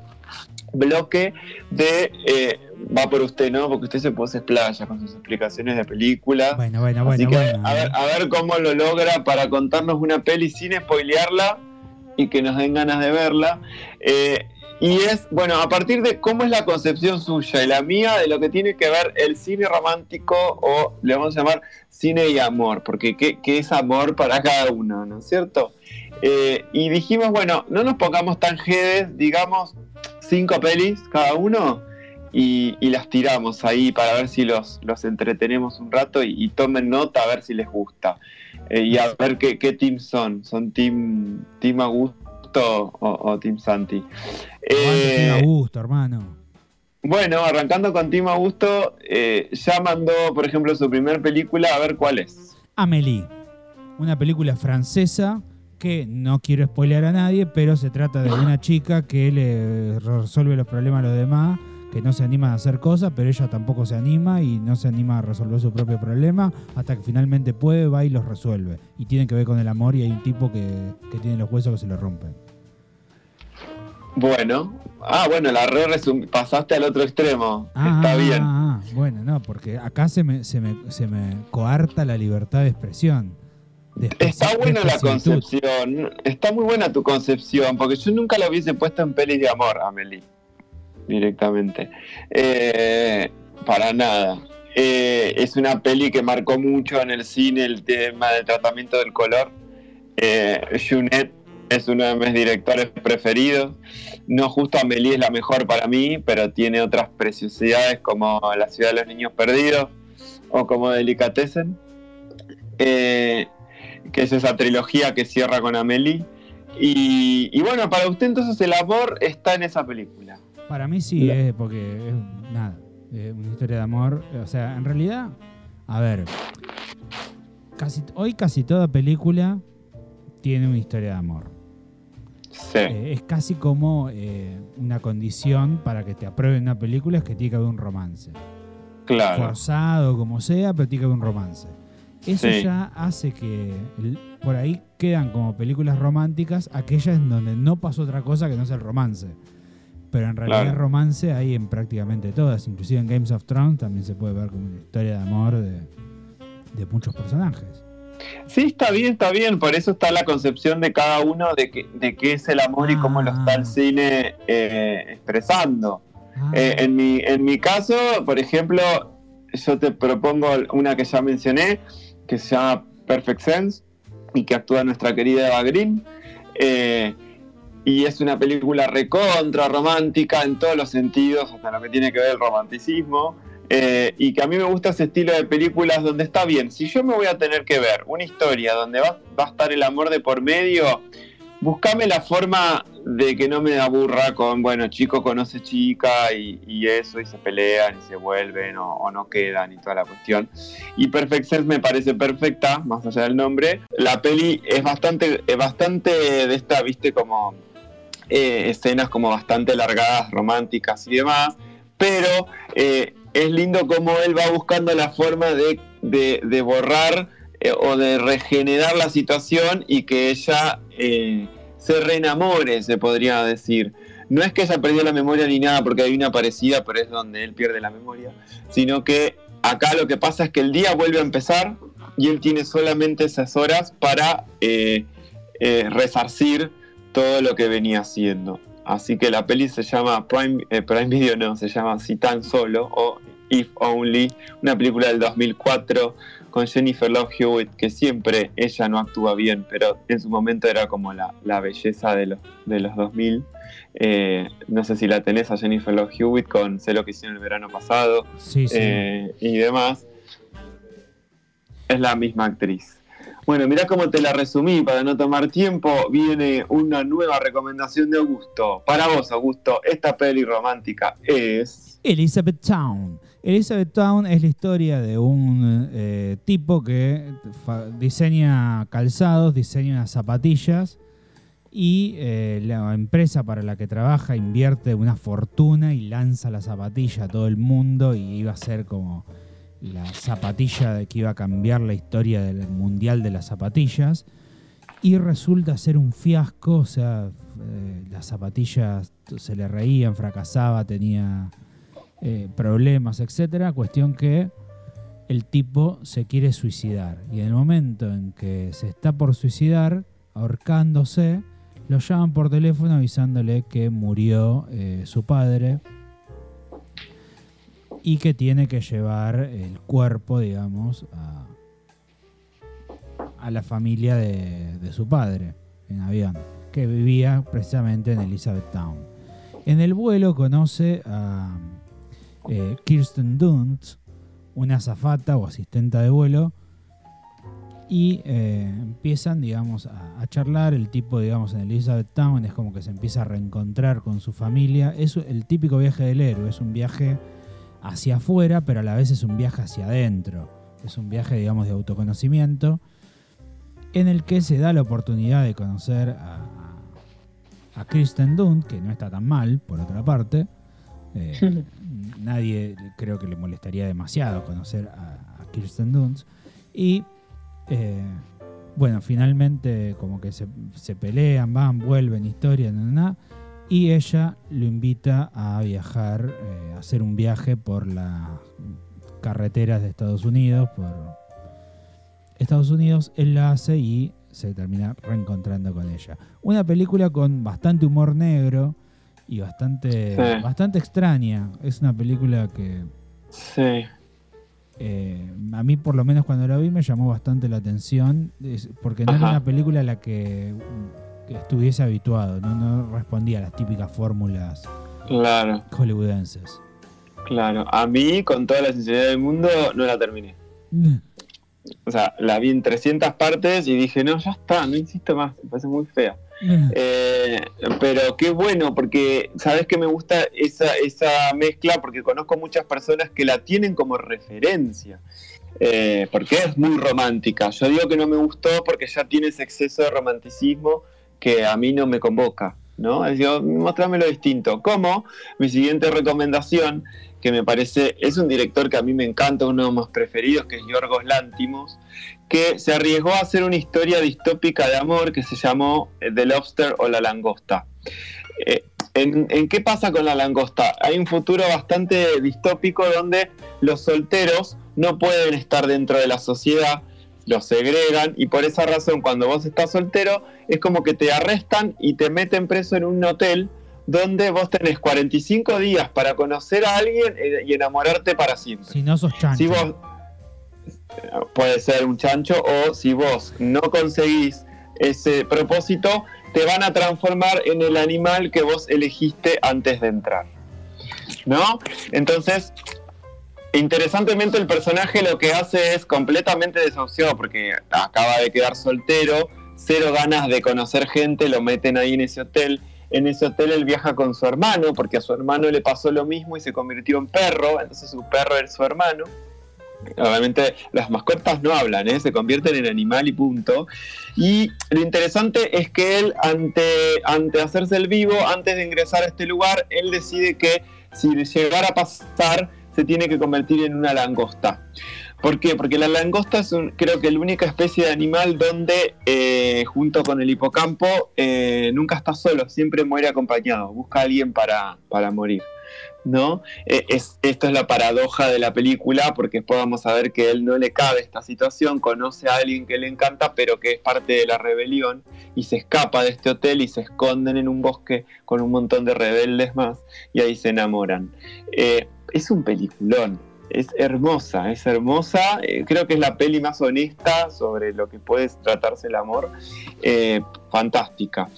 bloque de... Eh, va por usted, ¿no? Porque usted se pone playa con sus explicaciones de películas. Bueno, bueno, bueno. Así que a, ver, a ver cómo lo logra para contarnos una peli sin spoilearla y que nos den ganas de verla. Eh, y es, bueno, a partir de cómo es la concepción suya y la mía de lo que tiene que ver el cine romántico o le vamos a llamar cine y amor, porque qué, es amor para cada uno, ¿no es cierto? Eh, y dijimos, bueno, no nos pongamos tan jedes, digamos cinco pelis cada uno y, las tiramos ahí para ver si los, los entretenemos un rato y, tomen nota a ver si les gusta. Eh, y a ver qué, qué team son. ¿Son team, team Augusto o, o team Santi? Eh, Team Augusto, hermano. Bueno, arrancando con Tim Augusto, eh, ya mandó, por ejemplo, su primer película, a ver cuál es. Amélie, una película francesa que no quiero spoilear a nadie, pero se trata de una chica que le resuelve los problemas a los demás, que no se anima a hacer cosas, pero ella tampoco se anima y no se anima a resolver su propio problema, hasta que finalmente puede, va y los resuelve. Y tiene que ver con el amor y hay un tipo que, que tiene los huesos que se le rompen. Bueno, ah, bueno, la re pasaste al otro extremo. Ah, Está bien. ah, ah, bueno, no, porque acá se me, se, me, se me coarta la libertad de expresión. de Está buena la concepción, está muy buena tu concepción, porque yo nunca la hubiese puesto en pelis de amor, Amelie, directamente. Eh, para nada. Eh, es una peli que marcó mucho en el cine el tema del tratamiento del color. Eh, Junet es uno de mis directores preferidos. No justo Amelie es la mejor para mí, pero tiene otras preciosidades como La ciudad de los niños perdidos o como Delicatessen. Eh, que es esa trilogía que cierra con Amelie. Y, y bueno, para usted entonces el amor está en esa película. Para mí sí, es porque es nada, es una historia de amor. O sea, en realidad, a ver, casi, hoy casi toda película tiene una historia de amor. Sí, Eh, es casi como eh, una condición para que te aprueben una película, es que tiene que haber un romance. claro. Forzado, como sea, pero tiene que haber un romance. Eso Sí. ya hace que el- por ahí quedan como películas románticas aquellas en donde no pasó otra cosa que no sea el romance. Pero en realidad Claro. romance hay en prácticamente todas, inclusive en Games of Thrones también se puede ver como una historia de amor de, de muchos personajes. Sí, está bien, está bien. Por eso está la concepción de cada uno de, que, de qué es el amor y cómo lo está el Ah. cine eh, expresando. Ah, Eh, en, mi, en mi caso, por ejemplo, yo te propongo una que ya mencioné, que se llama Perfect Sense y que actúa nuestra querida Eva Green. Eh, y es una película recontra romántica en todos los sentidos, hasta lo que tiene que ver el romanticismo. Eh, y que a mí me gusta ese estilo de películas donde está bien. Si yo me voy a tener que ver una historia donde va, va a estar el amor de por medio, buscame la forma de que no me aburra con, bueno, chico conoce chica y, eso, y se pelean y se vuelven o, o no quedan y toda la cuestión. Y Perfect Sense me parece perfecta, más allá del nombre. La peli es bastante, es bastante de esta, viste, como eh, escenas como bastante largadas, románticas y demás, pero eh, es lindo como él va buscando la forma de, de- borrar eh, o de regenerar la situación y que ella eh, se reenamore, se podría decir. No es que ella perdió la memoria ni nada, porque hay una parecida, pero es donde él pierde la memoria, sino que acá lo que pasa es que el día vuelve a empezar y él tiene solamente esas horas para eh, resarcir todo lo que venía haciendo. Así que la peli se llama Prime, eh, Prime Video, no, se llama Si tan solo o If Only, una película del 2004 con Jennifer Love Hewitt, que siempre ella no actúa bien, pero en su momento era como la, la belleza de los, de los 2000. Eh, no sé si la tenés a Jennifer Love Hewitt con Sé lo que hicieron el verano pasado sí, sí. eh, y demás. Es la misma actriz. Bueno, mirá cómo te la resumí para no tomar tiempo. Viene una nueva recomendación de Augusto. Para vos, Augusto, esta peli romántica es. Elizabeth Town. Elizabeth Town es la historia de un eh, tipo que diseña calzados, diseña unas zapatillas y eh, la empresa para la que trabaja invierte una fortuna y lanza la zapatilla a todo el mundo y iba a ser como la zapatilla que iba a cambiar la historia del mundial de las zapatillas y resulta ser un fiasco, o sea, eh, las zapatillas se le reían, fracasaba, tenía eh, problemas, etcétera. Cuestión que el tipo se quiere suicidar y en el momento en que se está por suicidar, ahorcándose, lo llaman por teléfono avisándole que murió eh, su padre y que tiene que llevar el cuerpo, digamos, a, a la familia de, su padre en avión, que vivía precisamente en Elizabethtown. En el vuelo conoce a eh, Kirsten Dunst, una azafata o asistenta de vuelo, y eh, empiezan, digamos, a, a charlar. El tipo, digamos, en Elizabeth Town es como que se empieza a reencontrar con su familia. Es el típico viaje del héroe, es un viaje hacia afuera, pero a la vez es un viaje hacia adentro. Es un viaje, digamos, de autoconocimiento en el que se da la oportunidad de conocer a, a Kristen Dunst, que no está tan mal, por otra parte. Eh, nadie creo que le molestaría demasiado conocer a, a Kirsten Dunst. Y eh, bueno, finalmente como que se, se pelean, van, vuelven, historia, na, na, na, y ella lo invita a viajar, eh, a hacer un viaje por las carreteras de Estados Unidos, por Estados Unidos, él la hace y se termina reencontrando con ella. Una película con bastante humor negro y bastante, Sí. bastante extraña. Es una película que Sí. eh, a mí por lo menos cuando la vi me llamó bastante la atención, porque no era una película a la que, que estuviese habituado, no, no respondía a las típicas fórmulas Claro, hollywoodenses. claro. A mí, con toda la sinceridad del mundo, no la terminé. O sea, la vi en 300 partes y dije, no, ya está, no insisto más, me parece muy fea. Eh, pero qué bueno, porque sabes que me gusta esa, esa mezcla, porque conozco muchas personas que la tienen como referencia, eh, porque es muy romántica. Yo digo que no me gustó porque ya tiene ese exceso de romanticismo que a mí no me convoca, ¿no? Es decir, mostrame lo distinto. Como mi siguiente recomendación, que me parece, es un director que a mí me encanta, uno de mis preferidos, que es Yorgos Lántimos, que se arriesgó a hacer una historia distópica de amor que se llamó eh, The Lobster o La Langosta. Eh, ¿en, en qué pasa con la langosta? Hay un futuro bastante distópico donde los solteros no pueden estar dentro de la sociedad, los segregan y por esa razón cuando vos estás soltero es como que te arrestan y te meten preso en un hotel donde vos tenés 45 días para conocer a alguien eh, y enamorarte para siempre. Si no sos chancho. Si vos puede ser un chancho o si vos no conseguís ese propósito, te van a transformar en el animal que vos elegiste antes de entrar. ¿No? Entonces, interesantemente el personaje lo que hace es completamente desahuciado porque acaba de quedar soltero, cero ganas de conocer gente, lo meten ahí en ese hotel. En ese hotel él viaja con su hermano porque a su hermano le pasó lo mismo y se convirtió en perro, entonces su perro es su hermano. Obviamente las mascotas no hablan, ¿eh? se convierten en animal y punto. Y lo interesante es que él, ante, ante hacerse el vivo, antes de ingresar a este lugar, él decide que si le llegara a pasar, se tiene que convertir en una langosta. ¿Por qué? Porque la langosta es creo que la única especie de animal donde, eh, junto con el hipocampo, eh, nunca está solo, siempre muere acompañado, busca a alguien para, para morir. ¿no? Es, esto es la paradoja de la película, porque después vamos a ver que él no le cabe esta situación, conoce a alguien que le encanta, pero que es parte de la rebelión, y se escapa de este hotel y se esconden en un bosque con un montón de rebeldes más, y ahí se enamoran. Eh, es un peliculón. Es hermosa, es hermosa. eh, creo que es la peli más honesta sobre lo que puede tratarse el amor. eh, fantástica.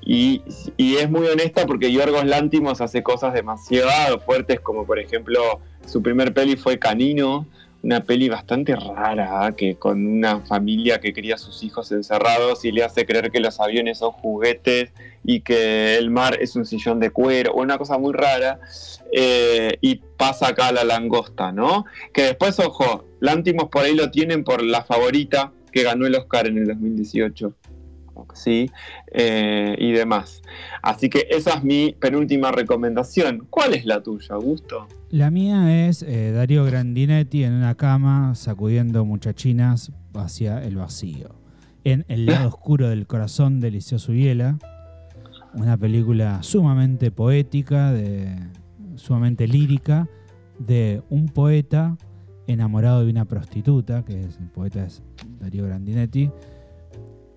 Y, y es muy honesta porque Yorgos Lántimos hace cosas demasiado fuertes, como por ejemplo su primer peli fue Canino, una peli bastante rara, ¿eh? que con una familia que cría a sus hijos encerrados y le hace creer que los aviones son juguetes y que el mar es un sillón de cuero, una cosa muy rara. eh, y pasa acá la langosta, ¿no? Que después, ojo, Lántimos por ahí lo tienen por la favorita que ganó el Oscar en el 2018. ¿Sí? Eh, y demás. Así que esa es mi penúltima recomendación. ¿Cuál es la tuya, Augusto? La mía es eh, Darío Grandinetti en una cama sacudiendo muchachinas hacia el vacío. En El lado oscuro del corazón de Liceo Subiela. Una película sumamente poética, de, sumamente lírica, de un poeta enamorado de una prostituta, que es, el poeta es Darío Grandinetti.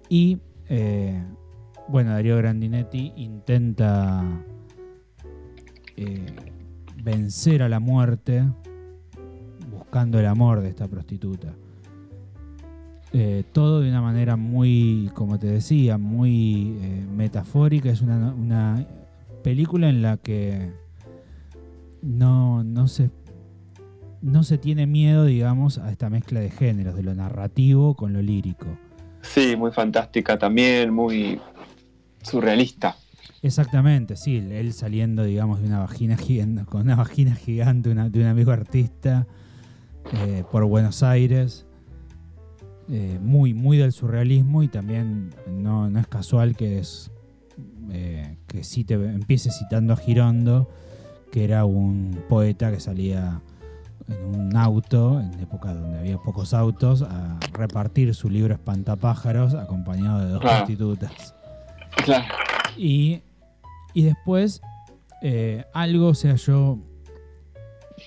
Y eh, bueno, Darío Grandinetti intenta eh, vencer a la muerte buscando el amor de esta prostituta. Eh, todo de una manera muy, como te decía, muy metafórica. Es una, una película en la que no, no se no se tiene miedo, digamos, a esta mezcla de géneros, de lo narrativo con lo lírico. Sí, muy fantástica también, muy surrealista. Exactamente, sí, él saliendo, digamos, de una vagina gigante, con una vagina gigante de un amigo artista eh, por Buenos Aires. Eh, muy, muy del surrealismo y también no, no es casual que es eh, que cite, empiece citando a Girondo, que era un poeta que salía en un auto, en época donde había pocos autos, a repartir su libro Espantapájaros acompañado de dos Claro. prostitutas. Claro. Y, y después, eh, algo, o sea, yo.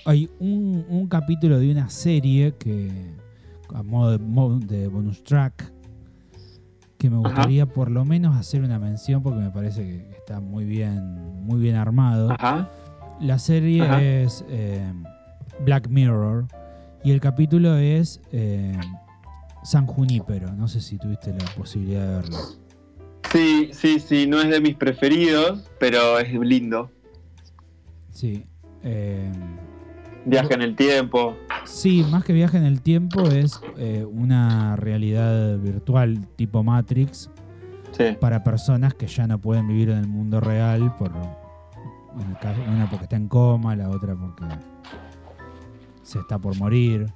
Hay un, un capítulo de una serie que, a modo de, de bonus track, que me Ajá. gustaría por lo menos hacer una mención porque me parece que está muy bien, muy bien armado. Ajá. La serie Ajá. es eh, Black Mirror y el capítulo es eh, San Junípero. No sé si tuviste la posibilidad de verlo. Sí, sí, sí, no es de mis preferidos, pero es lindo. Sí. eh, Viaje en el tiempo. Sí, más que viaje en el tiempo es eh, una realidad virtual tipo Matrix Sí. para personas que ya no pueden vivir en el mundo real por en el caso- una porque está en coma, la otra porque se está por morir,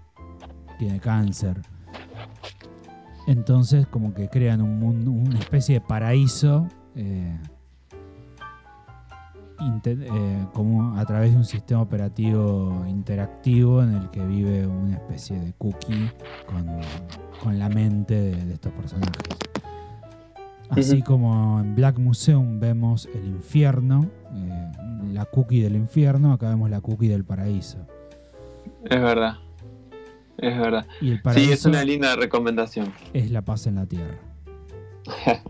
tiene cáncer. Entonces como que crean un mundo, una especie de paraíso eh, eh, como a través de un sistema operativo interactivo en el que vive una especie de cookie con, con la mente de, de estos personajes. Así como en Black Museum vemos el infierno, eh, la cookie del infierno, acá vemos la cookie del paraíso. Es verdad. Es verdad. Y el Sí, es una linda recomendación. es la paz en la tierra.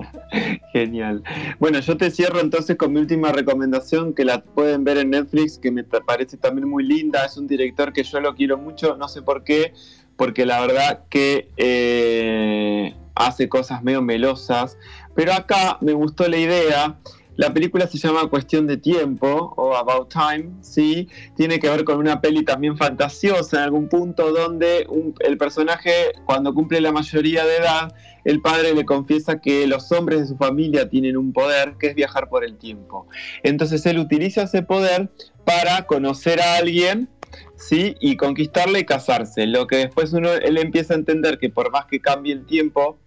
Genial. Bueno, yo te cierro entonces con mi última recomendación que la pueden ver en Netflix, que me parece también muy linda. Es un director que yo lo quiero mucho, no sé por qué, porque la verdad que eh, hace cosas medio melosas. Pero acá me gustó la idea. La película se llama Cuestión de Tiempo o About Time, ¿sí? Tiene que ver con una peli también fantasiosa en algún punto donde un- el personaje cuando cumple la mayoría de edad el padre le confiesa que los hombres de su familia tienen un poder que es viajar por el tiempo. Entonces él utiliza ese poder para conocer a alguien, ¿sí? Y conquistarle y casarse. Lo que después uno, él empieza a entender que por más que cambie el tiempo,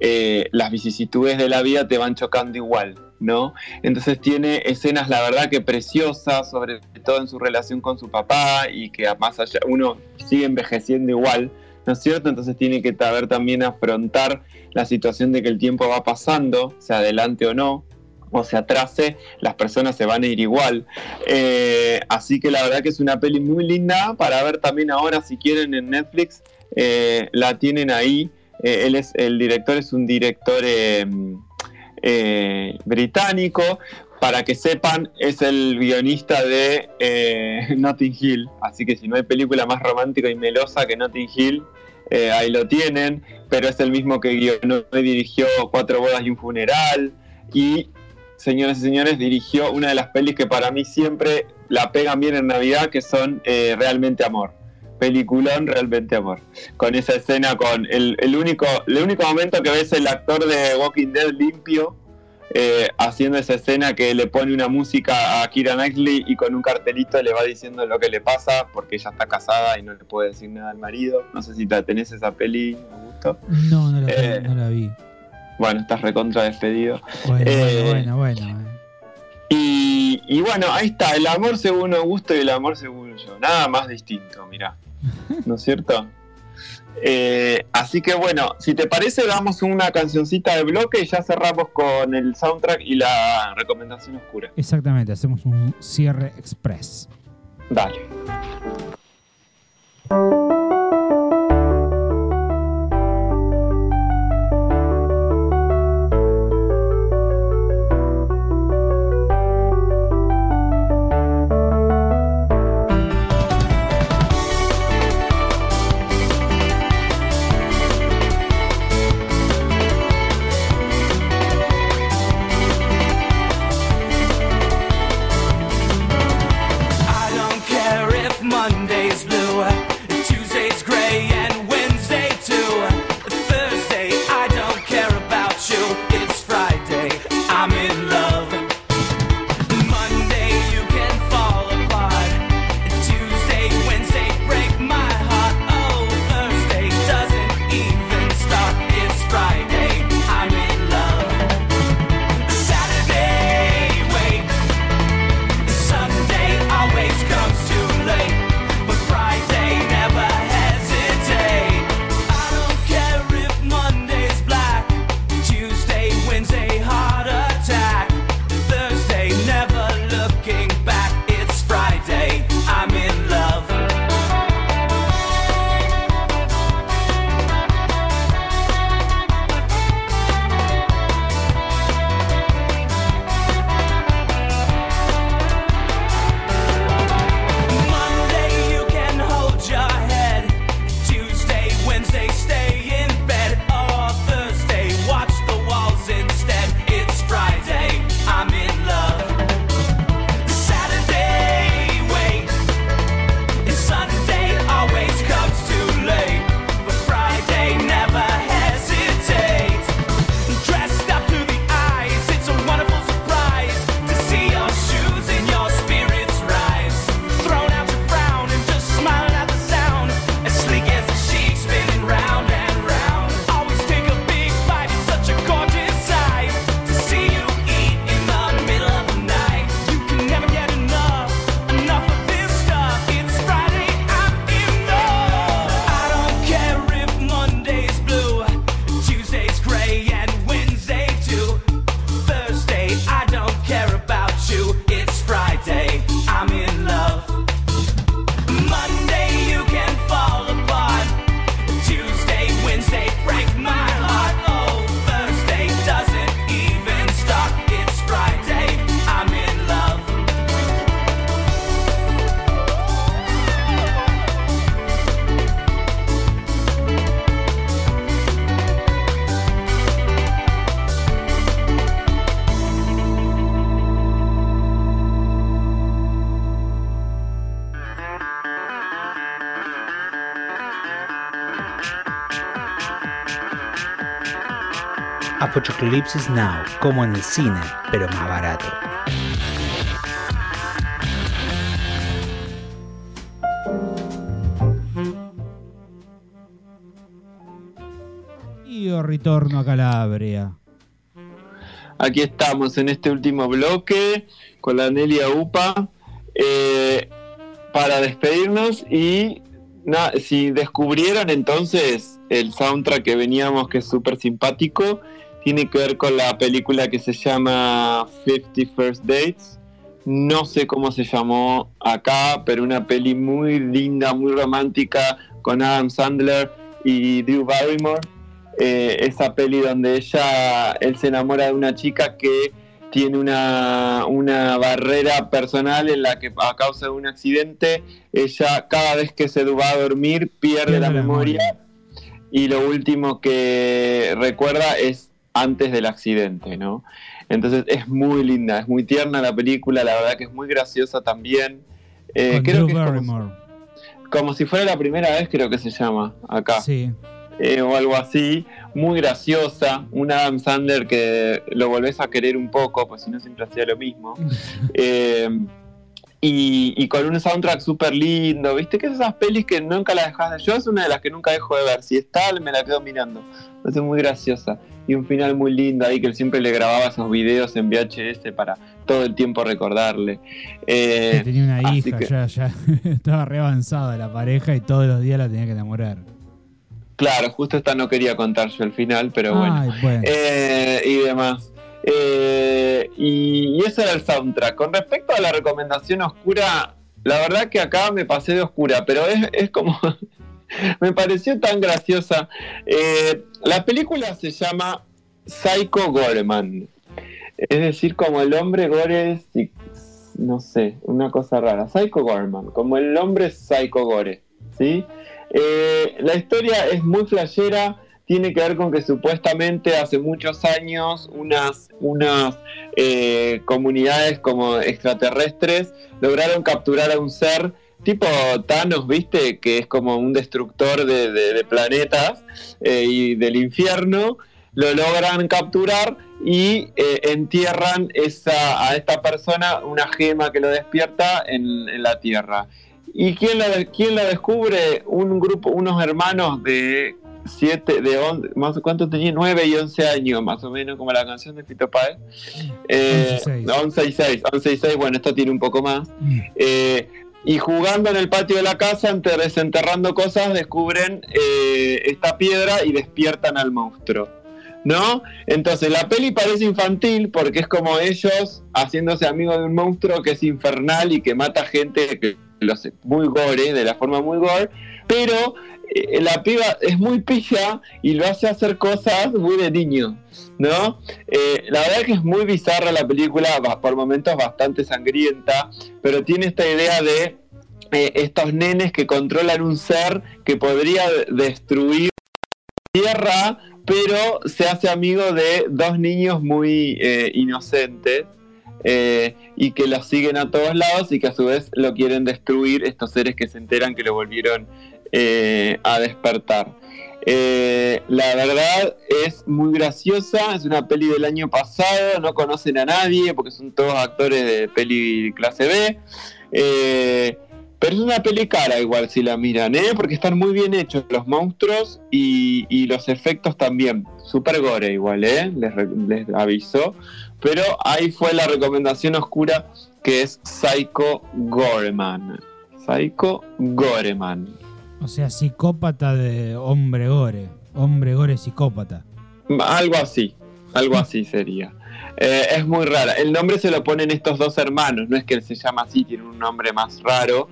eh, las vicisitudes de la vida te van chocando igual, ¿no? Entonces tiene escenas, la verdad, que preciosas, sobre todo en su relación con su papá y que más allá uno sigue envejeciendo igual, ¿no es cierto? Entonces tiene que saber también afrontar la situación de que el tiempo va pasando, se adelante o no, o se atrase, las personas se van a ir igual. Eh, así que la verdad que es una peli muy linda para ver también ahora, si quieren, en Netflix, eh, la tienen ahí. Eh, él es, el director es un director eh, británico. Para que sepan, es el guionista de eh, Notting Hill. Así que si no hay película más romántica y melosa que Notting Hill, eh, ahí lo tienen. Pero es el mismo que dirigió Cuatro bodas y un funeral. Y, señoras y señores, dirigió una de las pelis que para mí siempre la pegan bien en Navidad, que son Realmente Amor. Peliculón, realmente amor. Con esa escena, con el, el único, el único momento que ves el actor de Walking Dead limpio, eh, haciendo esa escena que le pone una música a Kira Knightley y con un cartelito le va diciendo lo que le pasa porque ella está casada y no le puede decir nada al marido. No sé si la tenés esa peli, Augusto. No, no la, Eh. no la vi. Bueno, estás recontra despedido. Bueno, eh, bueno, bueno, bueno. Y, y bueno, ahí está, el amor según Augusto y el amor según yo. Nada más distinto, mirá. ¿No es cierto? Eh, así que bueno, si te parece, damos una cancioncita de bloque y ya cerramos con el soundtrack y la recomendación oscura. Exactamente, hacemos un cierre express. Dale. Apocalypse Now, como en el cine, pero más barato. Y retorno a Calabria. Aquí estamos en este último bloque con la Nelia UPA eh, para despedirnos y si descubrieron entonces el soundtrack que veníamos que es súper simpático, tiene que ver con la película que se llama 50 First Dates. No sé cómo se llamó acá, pero una peli muy linda, muy romántica con Adam Sandler y Drew Barrymore. Eh, esa peli donde ella, él se enamora de una chica que tiene una, una, barrera personal en la que a causa de un accidente, ella cada vez que se va a dormir pierde, la, memoria, y lo último que recuerda es antes del accidente, ¿no? Entonces es muy linda, es muy tierna la película, la verdad que es muy graciosa también. Eh, creo que como, como, si fuera la primera vez, creo que se llama acá. Sí. Eh, o algo así, muy graciosa, un Adam Sandler que lo volvés a querer un poco, pues si no siempre hacía lo mismo. Eh, y, con un soundtrack súper lindo, ¿viste? Que es esas pelis que nunca las dejas de... Yo es una de las que nunca dejo de ver, si está, me la quedo mirando. Es muy graciosa. Y un final muy lindo ahí que él siempre le grababa esos videos en VHS para todo el tiempo recordarle. Eh, tenía una hija, ya, ya estaba re avanzada la pareja y todos los días la tenía que enamorar. Claro, justo esta no quería contar yo el final, pero bueno. Eh, y demás. Eh, y, eso era el soundtrack. Con respecto a la recomendación oscura, la verdad que acá me pasé de oscura, pero es, como. me pareció tan graciosa. Eh, la película se llama Psycho Goreman. Es decir, como el hombre gore. No sé, una cosa rara. Psycho Goreman, como el hombre Psycho Gore. ¿Sí? Eh, la historia es muy flashera, tiene que ver con que supuestamente hace muchos años unas, unas eh, comunidades como extraterrestres lograron capturar a un ser tipo Thanos, ¿viste? Que es como un destructor de, planetas eh, y del infierno. Lo logran capturar y entierran esa, a esta persona una gema que lo despierta en la Tierra. ¿Y quién la, quién la descubre? Un grupo, unos hermanos de 7, de 11, más cuánto tenía, 9 y 11 años, más o menos, como la canción de Fito Páez. Eh, 11 y 6, 11 y 6, bueno, esto tiene un poco más. Mm. Eh, y jugando en el patio de la casa, desenterrando cosas, descubren eh, esta piedra y despiertan al monstruo. ¿No? Entonces la peli parece infantil porque es como ellos haciéndose amigos de un monstruo que es infernal y que mata gente que muy gore, de la forma muy gore, pero la piba es muy pija y lo hace hacer cosas muy de niño, ¿no? Eh, la verdad que es muy bizarra la película, por momentos bastante sangrienta, pero tiene esta idea de eh, estos nenes que controlan un ser que podría destruir la tierra, pero se hace amigo de dos niños muy inocentes eh, y que lo siguen a todos lados y que a su vez lo quieren destruir estos seres que se enteran que lo volvieron eh, a despertar. Eh, la verdad es muy graciosa, es una peli del año pasado, no conocen a nadie porque son todos actores de peli clase B. pero es una peli cara igual si la miran, ¿eh? porque están muy bien hechos los monstruos y, los efectos también. Super gore igual, ¿eh? les, les aviso. Pero ahí fue la recomendación oscura que es Psycho Goreman. Psycho Goreman. O sea, psicópata de hombre gore. Hombre gore psicópata. Algo así. Algo así sería. Eh, es muy rara. El nombre se lo ponen estos dos hermanos. No es que él se llama así, tiene un nombre más raro,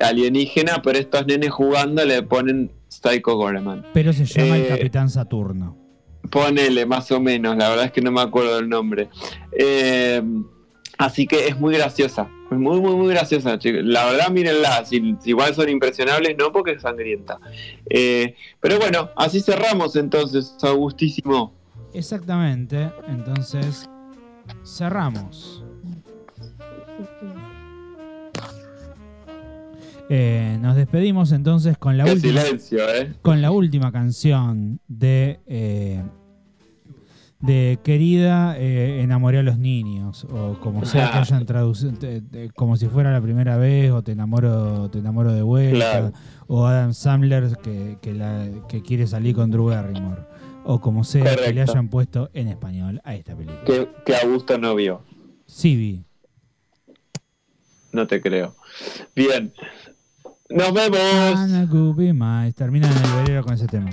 alienígena, pero estos nenes jugando le ponen Psycho Goreman. Pero se llama el eh, Capitán Saturno. Ponele, más o menos, la verdad es que no me acuerdo del nombre. Eh, así que es muy graciosa, es muy, muy, muy graciosa, chicos. La verdad, mírenla, si, igual son impresionables, no porque es sangrienta. Eh, pero bueno, así cerramos entonces, Augustísimo. Exactamente, entonces cerramos. Eh, nos despedimos entonces con la, última, silencio, ¿eh? con la última canción de, de querida, eh, enamoré a los niños, o como sea que hayan traducido, te- te- como si fuera la primera vez, o te enamoro, te enamoro de vuelta, Claro. o Adam Sandler que, que, la- que quiere salir con Drew Barrymore, o como sea que le hayan puesto en español a esta película. Que, que Augusto no vio. Sí vi. No te creo. Bien. Nos vemos. Mais. Termina en el velero con ese tema.